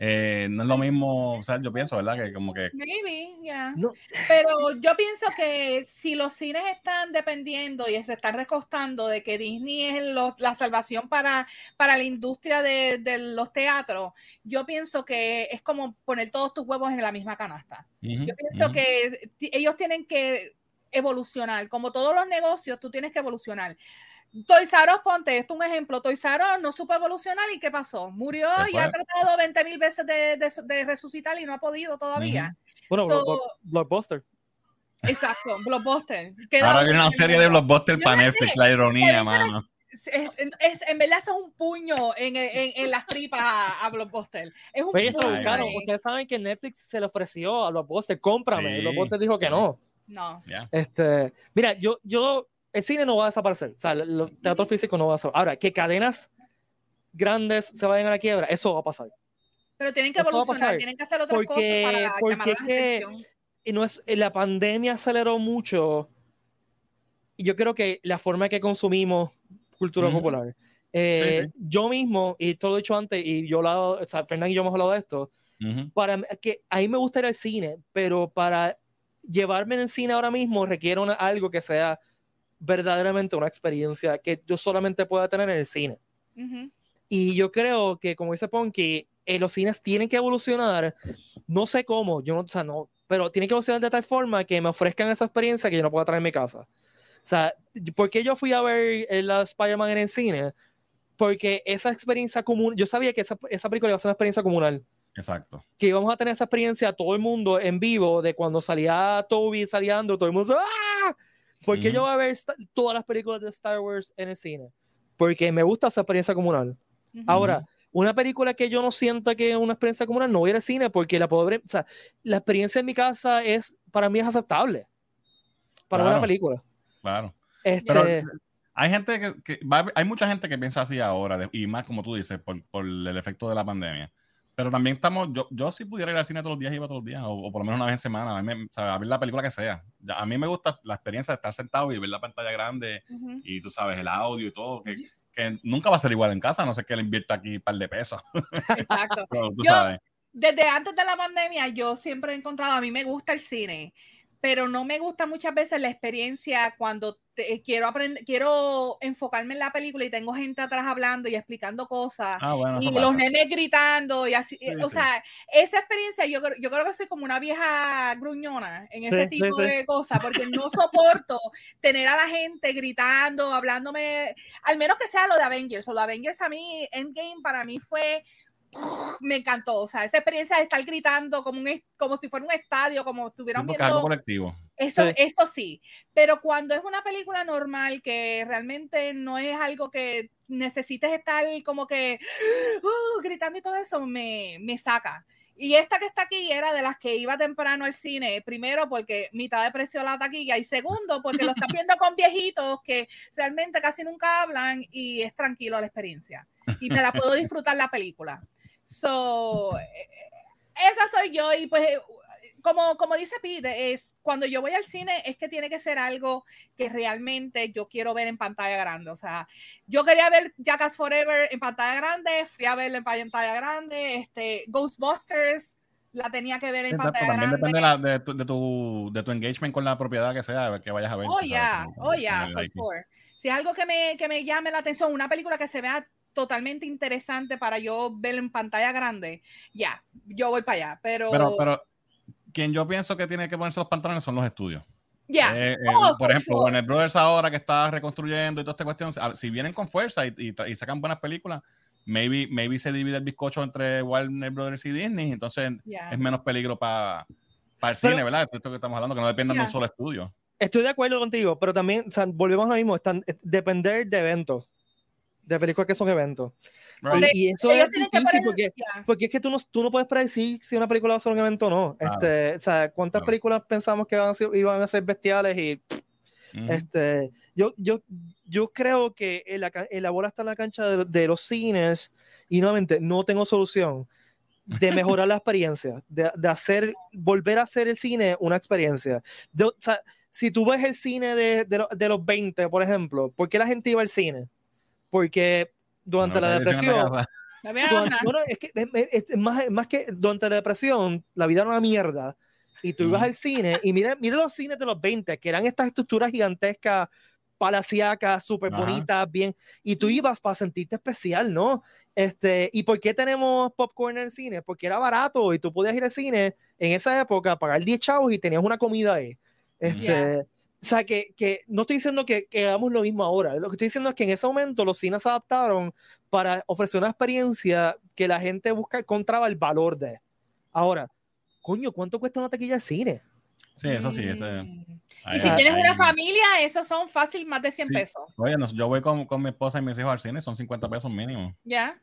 C: Eh, no es lo mismo, o sea, yo pienso, ¿verdad? Que como que...
B: Maybe, yeah. no. Pero yo pienso que si los cines están dependiendo y se están recostando de que Disney es la salvación para, para la industria de, de, los teatros, yo pienso que es como poner todos tus huevos en la misma canasta. yo pienso que ellos tienen que evolucionar, como todos los negocios, tú tienes que evolucionar. R ponte, esto es un ejemplo. R no supo evolucionar y ¿qué pasó? Murió y ha tratado 20 mil veces de, de, de, resucitar y no ha podido todavía.
A: Bueno, so, Blockbuster.
B: Exacto, Blockbuster.
C: Ahora viene una serie de Blockbuster para Netflix, la ironía, mano.
B: Es, es, en verdad eso es un puño en, en, en las tripas a, a, Blockbuster. Es un
A: Pero eso buscaron, ustedes saben que Netflix se le ofreció a Blockbuster, cómprame. Sí. Y Blockbuster dijo que no.
B: No.
C: Yeah.
A: Este, mira, yo, yo el cine no va a desaparecer, o sea, el teatro físico no va a desaparecer. Ahora, que cadenas grandes se vayan a la quiebra, eso va a pasar.
B: Pero tienen que evolucionar, tienen que hacer otras
A: porque,
B: cosas para
A: porque
B: llamar la atención.
A: Y no es, la pandemia aceleró mucho, y yo creo que la forma en que consumimos cultura -huh. popular. Eh, sí, sí. Yo mismo, y todo lo he dicho antes, y yo lo o sea, Fernán y yo hemos hablado de esto, uh -huh. para que a mí me gusta ir al cine, pero para llevarme en el cine ahora mismo requiere una, algo que sea verdaderamente una experiencia que yo solamente pueda tener en el cine. Uh -huh. Y yo creo que, como dice Ponky, eh, los cines tienen que evolucionar, no sé cómo, yo no, o sea, no, pero tienen que evolucionar de tal forma que me ofrezcan esa experiencia que yo no pueda traer en mi casa. O sea, ¿por qué yo fui a ver la Spider-Man en el cine? Porque esa experiencia común, yo sabía que esa, esa película iba a ser una experiencia comunal.
C: Exacto.
A: Que íbamos a tener esa experiencia todo el mundo en vivo, de cuando salía Toby, salía Andrew, todo el mundo ¡ah! ¿Por qué -huh. yo voy a ver todas las películas de Star Wars en el cine? Porque me gusta esa experiencia comunal. Uh -huh. Ahora, una película que yo no siento que es una experiencia comunal, no voy al cine porque la ver, o sea, la experiencia en mi casa es, para mí es aceptable. Para claro, una película.
C: Claro. Este, Pero hay gente que, que va, hay mucha gente que piensa así ahora, de, y más como tú dices, por, por el efecto de la pandemia. Pero también estamos, yo, yo si pudiera ir al cine todos los días, iba todos los días, o, o por lo menos una vez en semana, a, mí, o sea, a ver la película que sea. A mí me gusta la experiencia de estar sentado y ver la pantalla grande uh -huh. y tú sabes, el audio y todo, que, que, nunca va a ser igual en casa, no sé que le invierta aquí un par de pesos.
B: Exacto. tú yo, sabes. Desde antes de la pandemia, yo siempre he encontrado, a mí me gusta el cine, pero no me gusta muchas veces la experiencia cuando te, quiero aprender, quiero enfocarme en la película y tengo gente atrás hablando y explicando cosas
C: ah, bueno,
B: y los nenes gritando y así, sí, o sí. sea, esa experiencia yo, yo creo que soy como una vieja gruñona en ese sí, tipo de cosas porque no soporto tener a la gente gritando, hablándome, al menos que sea lo de Avengers o lo de Avengers a mí, Endgame para mí fue me encantó, o sea, esa experiencia de estar gritando como, un, como si fuera un estadio, como estuvieran viendo.
C: Algo colectivo.
B: Eso sí. eso sí, pero cuando es una película normal que realmente no es algo que necesites estar como que uh, gritando y todo eso, me, me saca. Y esta que está aquí era de las que iba temprano al cine, primero porque mitad de precio la taquilla y segundo porque lo estás viendo con viejitos que realmente casi nunca hablan y es tranquilo la experiencia. Y te la puedo disfrutar la película. So, esa soy yo y pues como, como dice Pete, es cuando yo voy al cine es que tiene que ser algo que realmente yo quiero ver en pantalla grande. O sea, yo quería ver Jackass Forever en pantalla grande, fui a verlo en pantalla grande, este, Ghostbusters la tenía que ver en pantalla
C: también
B: grande.
C: depende la, de, tu, de, tu, de, tu, engagement con la propiedad que sea, que vayas a ver.
B: Oh, yeah, oh, yeah, for sure. Si es algo que me, que me llame la atención, una película que se vea totalmente interesante para yo ver en pantalla grande, ya, yo voy para allá. Pero,
C: pero, pero quien yo pienso que tiene que ponerse los pantalones son los estudios.
B: Ya.
C: Eh, eh, oh, por ejemplo, sure. Warner Brothers ahora que está reconstruyendo y toda esta cuestión, si vienen con fuerza y, y, y sacan buenas películas, maybe, maybe se divide el bizcocho entre Warner Brothers y Disney, entonces yeah. es menos peligro para pa el pero, cine, ¿verdad? Esto que estamos hablando, que no dependan yeah. de un solo estudio.
A: Estoy de acuerdo contigo, pero también, o sea, volvemos a lo mismo, están, depender de eventos, de películas que son eventos. Right. Y, y, eso es difícil porque, porque, es que tú no, tú no puedes predecir si una película va a ser un evento o no. Ah, este, o sea, ¿cuántas ah. películas pensamos que iban a ser, iban a ser bestiales? Y uh -huh. este, yo, yo, yo creo que en la, en la bola está en la cancha de, de, los cines y nuevamente no tengo solución de mejorar la experiencia, de, de, hacer, volver a hacer el cine una experiencia. De, o sea, si tú ves el cine de, de, de, los 20, por ejemplo, ¿por qué la gente iba al cine? Porque durante no, la depresión. Durante, bueno, es que es, es más, más, que durante la depresión, la vida era una mierda. Y tú ibas mm. al cine y mira, mira los cines de los 20, que eran estas estructuras gigantescas, palaciacas, súper bonitas, bien. Y tú ibas para sentirte especial, ¿no? Este, ¿Y por qué tenemos popcorn en el cine? Porque era barato y tú podías ir al cine en esa época, pagar 10 chavos y tenías una comida ahí. Este, yeah. O sea, que, que, no estoy diciendo que, que, hagamos lo mismo ahora. Lo que estoy diciendo es que en ese momento los cines se adaptaron para ofrecer una experiencia que la gente busca, encontraba el valor de. Ahora, coño, ¿cuánto cuesta una taquilla de cine?
C: Sí, eso sí. Ese,
B: y si tienes una familia, esos son fácil más de 100 sí. pesos.
C: Oye, no, yo voy con, con, mi esposa y mis hijos al cine, son 50 pesos mínimo.
B: Ya.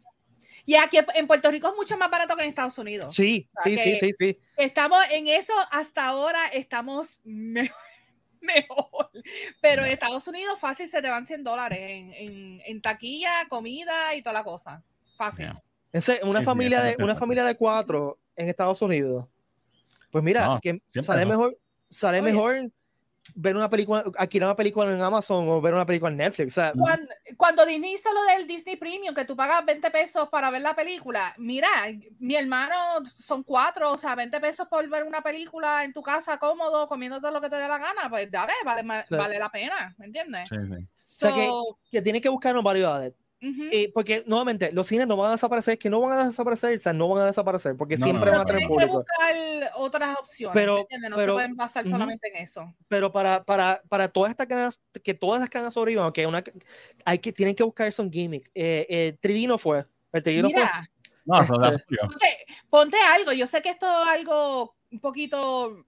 B: Y aquí en Puerto Rico es mucho más barato que en Estados Unidos.
A: Sí, o sea, sí, sí, sí, sí.
B: Estamos en eso hasta ahora, estamos mejor mejor. Pero en Estados Unidos fácil se te van 100 dólares en, en, en taquilla, comida y toda la cosa. Fácil.
A: Yeah. Ese, una, sí, familia de, una familia de cuatro en Estados Unidos. Pues mira, no, que sale eso. mejor, sale Oye. mejor ver una película, alquilar una película en Amazon o ver una película en Netflix. O sea,
B: cuando, cuando, Disney hizo lo del Disney Premium, que tú pagas 20 pesos para ver la película, mira, mi hermano son cuatro, o sea, 20 pesos por ver una película en tu casa cómodo, comiéndote lo que te dé la gana, pues dale, vale, sí. vale la pena, ¿me entiendes?
A: Sí, sí. So, o sea, que, que tiene que buscar variedades. Uh -huh. eh, porque nuevamente los cines no van a desaparecer, que no van a desaparecer, o sea, no van a desaparecer porque no, siempre
B: no,
A: van a tener
B: público. que buscar otras opciones,
A: pero,
B: no
A: pero,
B: se pueden basar uh -huh. solamente en eso.
A: Pero para, para, para todas estas cadenas, que todas las cadenas sobrevivan, que una, hay que, tienen que buscar son gimmick. Eh, eh, 3D no fue. El 3D no
B: Mira,
A: fue.
C: No, no,
A: este,
B: ponte, ponte algo, yo sé que esto es algo un poquito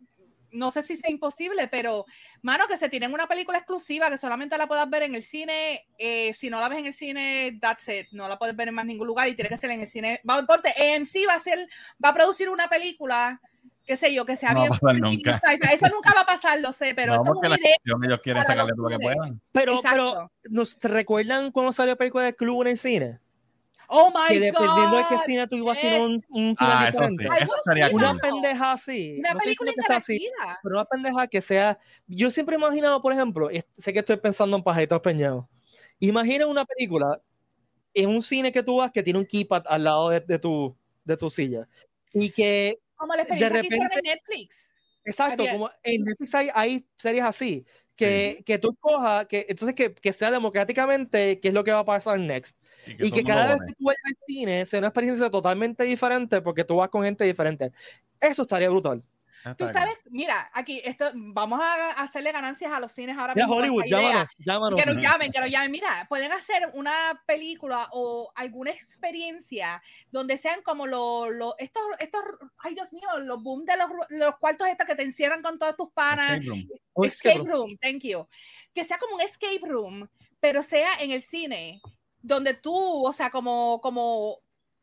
B: no sé si sea imposible, pero, mano, que se tienen una película exclusiva que solamente la puedas ver en el cine. Eh, si no la ves en el cine, that's it. No la puedes ver en más ningún lugar y tiene que ser en el cine. Va, ponte, sí va a ser, va a producir una película, qué sé yo, que sea
C: no
B: bien.
C: Va a pasar nunca.
B: Eso nunca va a pasar, lo sé, pero
C: no, esto es una idea. Ellos quieren sacarle todo lo que puedan.
A: Pero, pero, ¿nos recuerdan cuando salió la película de Club en el cine?
B: Oh my
A: que dependiendo
B: God.
A: de qué cine tú ibas a tener un, un final
C: ah,
A: diferente.
C: Eso sí, eso estaría
A: una
C: cool.
A: pendeja así.
B: Una
A: no
B: película
A: que sea así, pero una pendeja que sea. Yo siempre he imaginado, por ejemplo, sé que estoy pensando en pajaritos peñados. Imagina una película en un cine que tú vas que tiene un keypad al lado de, de tu, de tu silla. Y que
B: como de repente en Netflix.
A: Exacto, Había... como en Netflix hay, hay series así que, sí. que tú cojas, que entonces que, que, sea democráticamente qué es lo que va a pasar next. Y que, y que cada vez que tú vayas al cine sea una experiencia totalmente diferente porque tú vas con gente diferente. Eso estaría brutal.
B: Tú sabes, mira, aquí esto, vamos a hacerle ganancias a los cines ahora
A: mismo. Hollywood, llámanos, llámanos.
B: Que nos llamen, que nos llamen. Mira, pueden hacer una película o alguna experiencia donde sean como los, lo, estos, estos, ay Dios mío, los boom de los, los cuartos estos que te encierran con todas tus panas.
C: Escape room.
B: Escape, escape room, thank you. Que sea como un escape room, pero sea en el cine, donde tú, o sea, como, como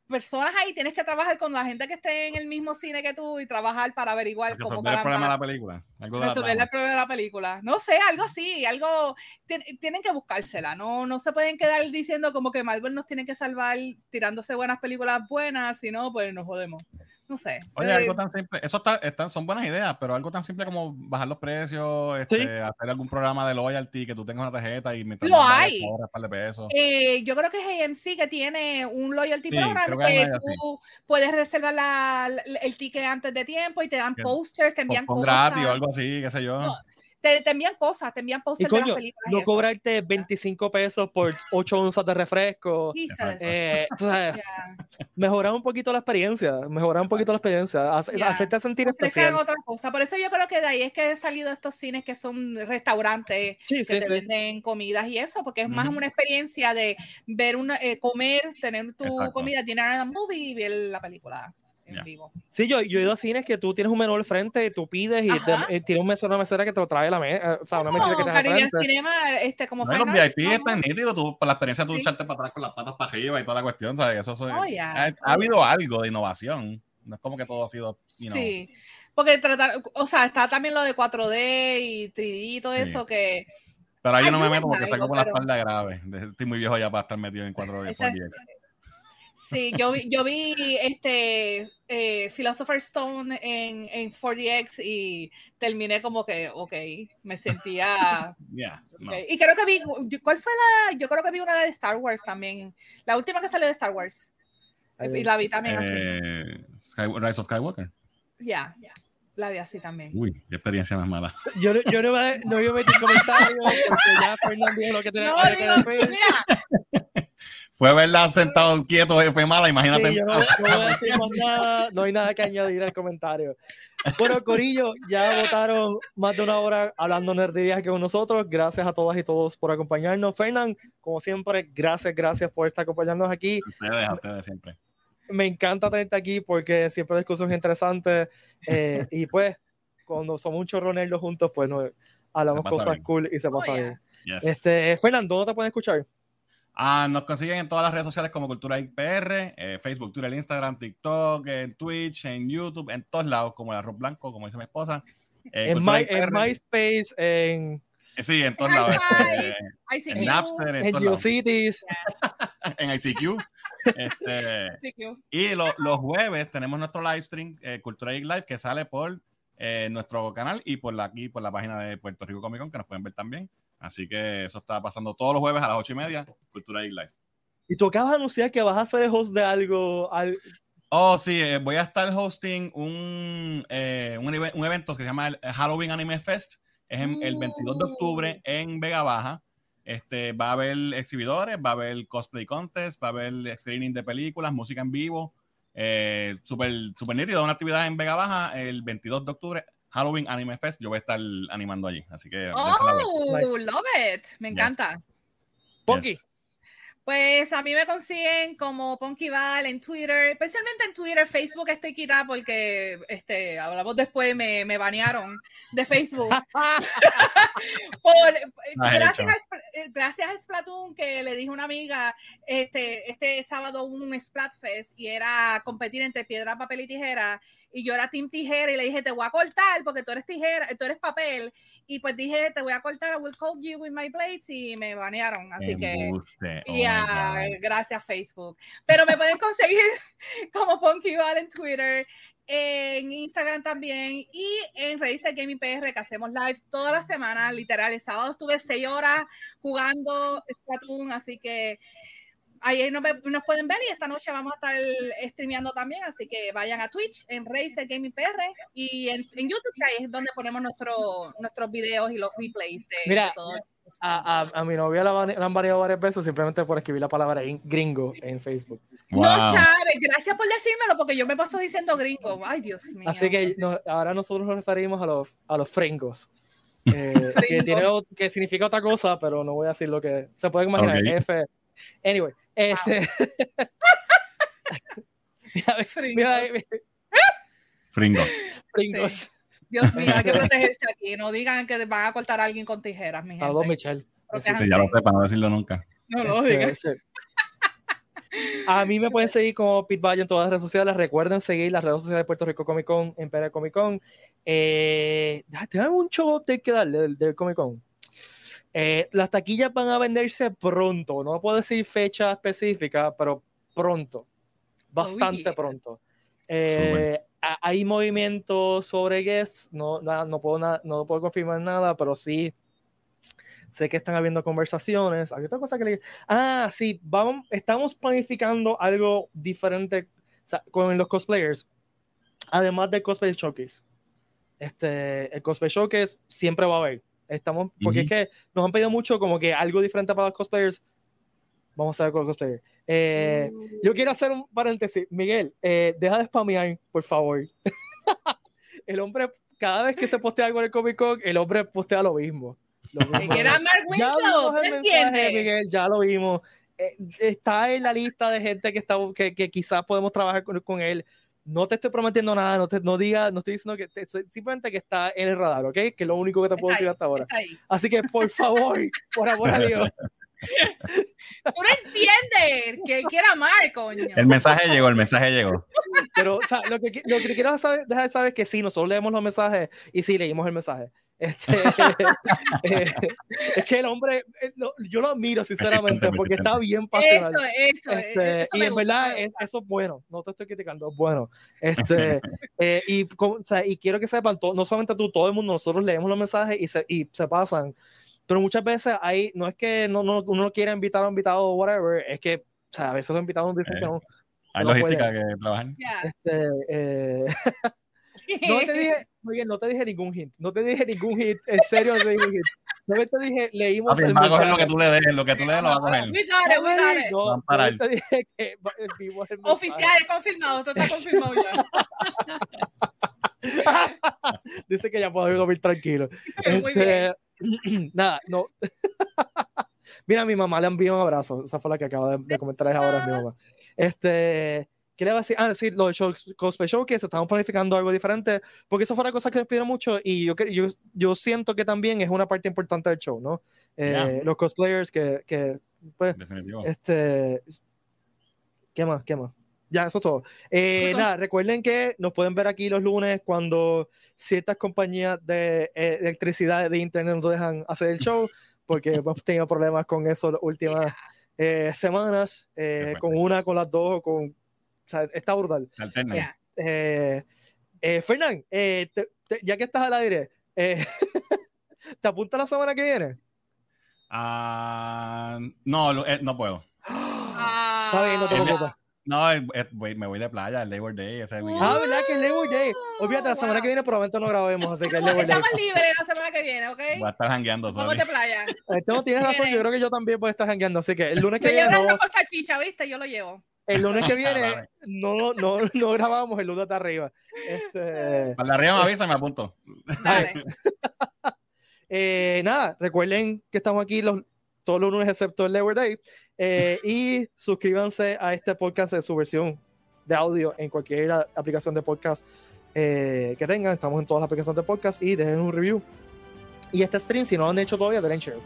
B: personas ahí, tienes que trabajar con la gente que esté en el mismo cine que tú y trabajar para averiguar cómo
C: resolver el problema de la película. Algo de
B: resolver el problema de la película. No sé, algo así, algo tienen que buscársela, no, no se pueden quedar diciendo como que Marvel nos tiene que salvar tirándose buenas películas buenas, si no, pues nos jodemos. No sé.
C: Oye,
B: Eh,
C: algo tan simple, eso está, están, son buenas ideas, pero algo tan simple como bajar los precios, este,
A: Sí.
C: hacer algún programa de loyalty, que tú tengas una tarjeta y mientras
B: Lo hay.
C: un par de pesos.
B: eh, yo creo que es AMC que tiene un loyalty
C: Sí,
B: program
C: que
B: que tú puedes reservar la- la- el ticket antes de tiempo y te dan
C: Que-
B: posters, te envían cosas.
C: gratis o algo así, qué sé yo.
B: No, te, te envían cosas, te envían posters de las películas.
A: no cobrarte 25 pesos por 8 onzas de refresco. Eh, o sea,
B: Ya.
A: mejorar un poquito la experiencia, mejorar un poquito la experiencia, hace-
B: Ya.
A: hacerte sentir especial.
B: otra cosa. Por eso yo creo que de ahí es que han salido estos cines que son restaurantes
A: Sí,
B: que
A: sí,
B: te
A: sí.
B: venden comidas y eso, porque es más una experiencia de ver una, eh, comer, tener tu
C: Exacto.
B: comida, dinner a movie y ver la película en
C: Ya.
B: vivo.
A: Sí, yo, yo he ido a cines que tú tienes un menú al frente, tú pides y te, eh, tiene un mesero, una mesera que te lo trae a la mesa, o sea, una mesita que te
B: Caribbean
A: frente.
B: Cinema, este, como
C: No, y los
B: Final,
C: VIP están nítidos, tú, por la experiencia de tú
B: Sí.
C: echarte para atrás con las patas para arriba y toda la cuestión, ¿sabes? Eso soy-
B: Oh, ya.
C: ha, ha habido algo de innovación. No es como que todo ha sido, you know,
B: Sí, porque tratar, o sea, está también lo de 4D y 3D y todo
C: Sí.
B: eso que
C: Pero ahí yo no me meto porque saco por la espalda grave. Estoy muy viejo ya para estar metido en 4D,
B: Esa-
C: 4DX.
B: Sí, yo vi, yo vi este eh, Philosopher's Stone en, en 4DX y terminé como que, ok, me sentía...
C: Yeah, no.
B: ok. Y creo que vi, ¿cuál fue la? Yo creo que vi una de Star Wars también, la última que salió de Star Wars. Y la vi también así.
C: Eh, Sky- Rise of Skywalker.
B: Ya, la vi así también.
C: Uy, qué experiencia más mala.
A: Yo, no- yo no, iba a- no iba a meter comentarios porque ya Fernando dijo lo que tenía
B: No,
A: que decir.
B: mira,
C: Fue verla sentado quieto, fue mala, imagínate.
A: Sí, yo no, no voy a decir más nada, no hay nada que añadir al comentario. Bueno, Corillo, ya votaron más de una hora hablando nerderías que con nosotros. Gracias a todas y todos por acompañarnos. Fernán, como siempre, gracias, gracias por estar acompañándonos aquí.
C: Ustedes, a ustedes siempre.
A: Me encanta tenerte aquí porque siempre discusiones interesantes eh, y pues cuando somos un chorro nerdos juntos, pues no, hablamos cosas
C: bien.
A: cool y se pasa
B: Oh, yeah.
A: bien.
C: Yes.
A: Este, Fernán, ¿dónde te pueden escuchar?
C: Ah, nos consiguen en todas las redes sociales como Cultura IPR, eh, Facebook, Twitter, Instagram, TikTok, en Twitch, en YouTube, en todos lados, como el arroz blanco, como dice mi esposa. Eh,
A: En, My- en. MySpace, en,
C: Eh, Sí, en todos lados. Este,
B: ICQ,
C: en Napster, en,
A: en. GeoCities.
C: en ICQ. Este,
B: ICQ.
C: y lo- los jueves tenemos nuestro live stream, eh, Cultura Geek Live, que sale por eh, nuestro canal y por la, aquí por la página de Puerto Rico Comic Con, que nos pueden ver también. Así que eso está pasando todos los jueves a las ocho y media, Cultura Geek Live.
A: Y tú acabas de anunciar que vas a ser el host de algo. al-
C: Oh, sí, eh, voy a estar hosting un, eh, un, un evento que se llama el Halloween Anime Fest. Es en- el 22 de octubre en Vega Baja. Este, va a haber exhibidores, va a haber cosplay contest, va a haber screening de películas, música en vivo. Eh, super, super nítido, una actividad en Vega Baja el 22 de octubre, Halloween Anime Fest. Yo voy a estar animando allí, así que...
B: Oh, love it. Me
C: Yes.
B: encanta.
A: Ponky.
C: Yes.
B: Pues a mí me consiguen como Ponky Val en Twitter, especialmente en Twitter, Facebook estoy quitada porque este, hablamos después, me, me banearon de Facebook. Por, gracias, a, eh, gracias a Splatoon que le dije a una amiga este, este sábado un Splatfest y era competir entre piedra, papel y tijera y yo era Team Tijera y le dije te voy a cortar porque tú eres tijera, tú eres papel y pues dije te voy a cortar, I will cut you with my blades y me banearon, así que
C: oh God.
B: gracias Facebook. Pero me pueden conseguir como Ponky Val en Twitter, en Instagram también y en Razer Gaming PR que hacemos live toda la semana, literal. El sábado estuve seis horas jugando Splatoon, así que ahí nos, pueden ver y esta noche vamos a estar streameando también, así que vayan a Twitch en Razer Gaming PR y en, en YouTube que ahí es donde ponemos nuestro, nuestros videos y los replays de,
A: Mira,
B: de todo.
A: A, a, a mi novia la, han variado varias veces simplemente por escribir la palabra in- gringo en Facebook.
B: No. Chávez, gracias por decírmelo porque yo me paso diciendo gringo. Ay, Dios mío.
A: Así que no- ahora nosotros nos referimos a los, a los fringos. eh, que, tiene que significa otra cosa, pero no voy a decir lo que se puede imaginar. F. Anyway, este. mira,
B: Fringos.
A: mira, mira,
C: Fringos.
A: fringos.
B: Dios mío, hay que protegerse aquí. No digan que van a cortar a alguien con tijeras, mi gente.
A: Saludos, Michelle.
B: Protéjanse.
C: Sí, ya lo sé, para no decirlo nunca.
B: No lo
A: Este,
B: digan.
A: sí. A mí me pueden seguir como Pete Valle en todas las redes sociales. Recuerden seguir las redes sociales de Puerto Rico Comic Con en PR Comic Con. Eh, ¿Tienen un show update que darle del, del Comic Con? Eh, las taquillas van a venderse pronto. No puedo decir fecha específica, pero pronto. Bastante
B: yeah.
A: pronto. Eh, hay movimientos sobre guests, no, na- no, puedo, na- no puedo confirmar nada, pero sí sé que están habiendo conversaciones. Hay otra cosa que le... Ah, sí, vamos, estamos planificando algo diferente o sea, con los cosplayers, además del cosplay showcase. Este, el cosplay showcase siempre va a haber. Estamos, porque
C: Ujú.
A: es que nos han pedido mucho como que algo diferente para los cosplayers. Vamos a ver con los cosplayers. Eh, yo quiero hacer un paréntesis. Miguel, eh, deja de spamear, por favor. el hombre, cada vez que se postea algo en el Comic Con, el hombre postea lo mismo. Lo
B: Que
A: mismo.
B: era Mark
A: Ya
B: Winslow,
A: vimos
B: ¿te entiendes?
A: Miguel, ya lo vimos. Eh, está en la lista de gente que, está, que, que quizás podemos trabajar con, con él. No te estoy prometiendo nada, no te no diga, no estoy diciendo que te- simplemente que está en el radar, ¿ok? Que es lo único que te puedo
B: Está
A: decir
B: ahí,
A: hasta ahora. Así que por favor, por amor a Dios,
B: Tú no entiendes que, que era Mark, coño.
C: El mensaje llegó, el mensaje llegó.
A: Pero, o sea, lo que, lo que te quiero saber- dejar saber es que sí, nosotros leemos los mensajes y sí, leímos el mensaje. Este, eh, es que el hombre, eh, lo- yo lo admiro sinceramente porque está bien
B: Eso,
A: pasional.
B: eso,
A: Este,
B: eso
A: y en
B: gusta,
A: verdad es- eso es bueno, no te estoy criticando, es bueno. Este, eh, y, o sea, y quiero que sepan, to- no solamente tú, todo el mundo, nosotros leemos los mensajes y se, y se pasan. Pero muchas veces hay, no es que no, no, uno no quiera invitar a un invitado o whatever, es que o sea, a veces los invitados dicen
C: Eh.
A: que no.
C: Hay
A: No
C: logística que.
A: Este, eh, no te dije, Miguel, no te dije ningún hint, no te dije ningún hint, en serio no te dije ningún hint. No te dije, leímos el
C: él va a coger lo que tú le des, lo que tú le des lo va a coger.
B: We got it, we got it.
A: No, no te dije que vimos el.
B: Oficial, es confirmado, esto está confirmado ya.
A: Dice que ya puedo dormir tranquilo.
B: Muy
A: Este, nada, no. Mira, a mi mamá le envió un abrazo. Esa fue la que acaba de, de comentar ahora, mi mamá. Este, ¿qué le va a decir? Ah, sí, lo de show, Cosplay Showcase, estamos planificando algo diferente, porque eso fue una cosa que nos pidieron mucho y yo, yo, yo siento que también es una parte importante del show, ¿no? Eh,
C: Ya.
A: Los cosplayers que, que pues,
C: Definitivo.
A: este. ¿Qué más? ¿Qué más? Ya, eso es todo. Eh, nada, recuerden que nos pueden ver aquí los lunes cuando ciertas compañías de eh, electricidad de internet nos dejan hacer el show, porque hemos tenido problemas con eso las últimas eh, semanas, eh, con una, con las dos, con. O sea, está brutal. Eh, eh, Fernán, eh, te- te- ya que estás al aire, eh, ¿te apunta la semana que viene?
C: Ah, no, lo- eh, no puedo.
B: Ah,
A: Está bien, no te preocupes.
C: No, voy- me voy de playa, el Labor Day, ese weekend.
A: Ah, ¿verdad? Que es Labor Day. Olvídate, la semana
B: Wow.
A: que viene probablemente no grabemos, así que es Labor Day.
B: Estamos libres la semana que viene, ¿ok?
C: Voy a estar jangueando,
B: Vamos de playa.
A: Este no tienes razón, yo
B: Viene.
A: creo que yo también voy a estar jangueando, así que el lunes que
B: Yo llevo
A: viene, no,
B: con salchicha, ¿viste? Yo lo llevo.
A: El lunes que viene no, no, no grabamos, el lunes está arriba. Este,
C: Para arriba me avisa y me apunto.
B: Dale.
A: eh, nada, recuerden que estamos aquí los, todos los lunes excepto el Labor Day eh, y suscríbanse a este podcast en su versión de audio en cualquier aplicación de podcast eh, que tengan. Estamos en todas las aplicaciones de podcast y dejen un review. Y este stream, si no lo han hecho todavía, denle share.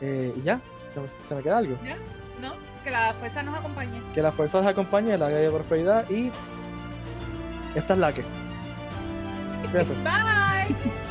A: Eh, y ya, se me, se me queda algo.
B: ¿No? Que la fuerza nos acompañe.
A: Que la fuerza les acompañe, la de prosperidad y esta es la que. Cuídense.
B: Bye.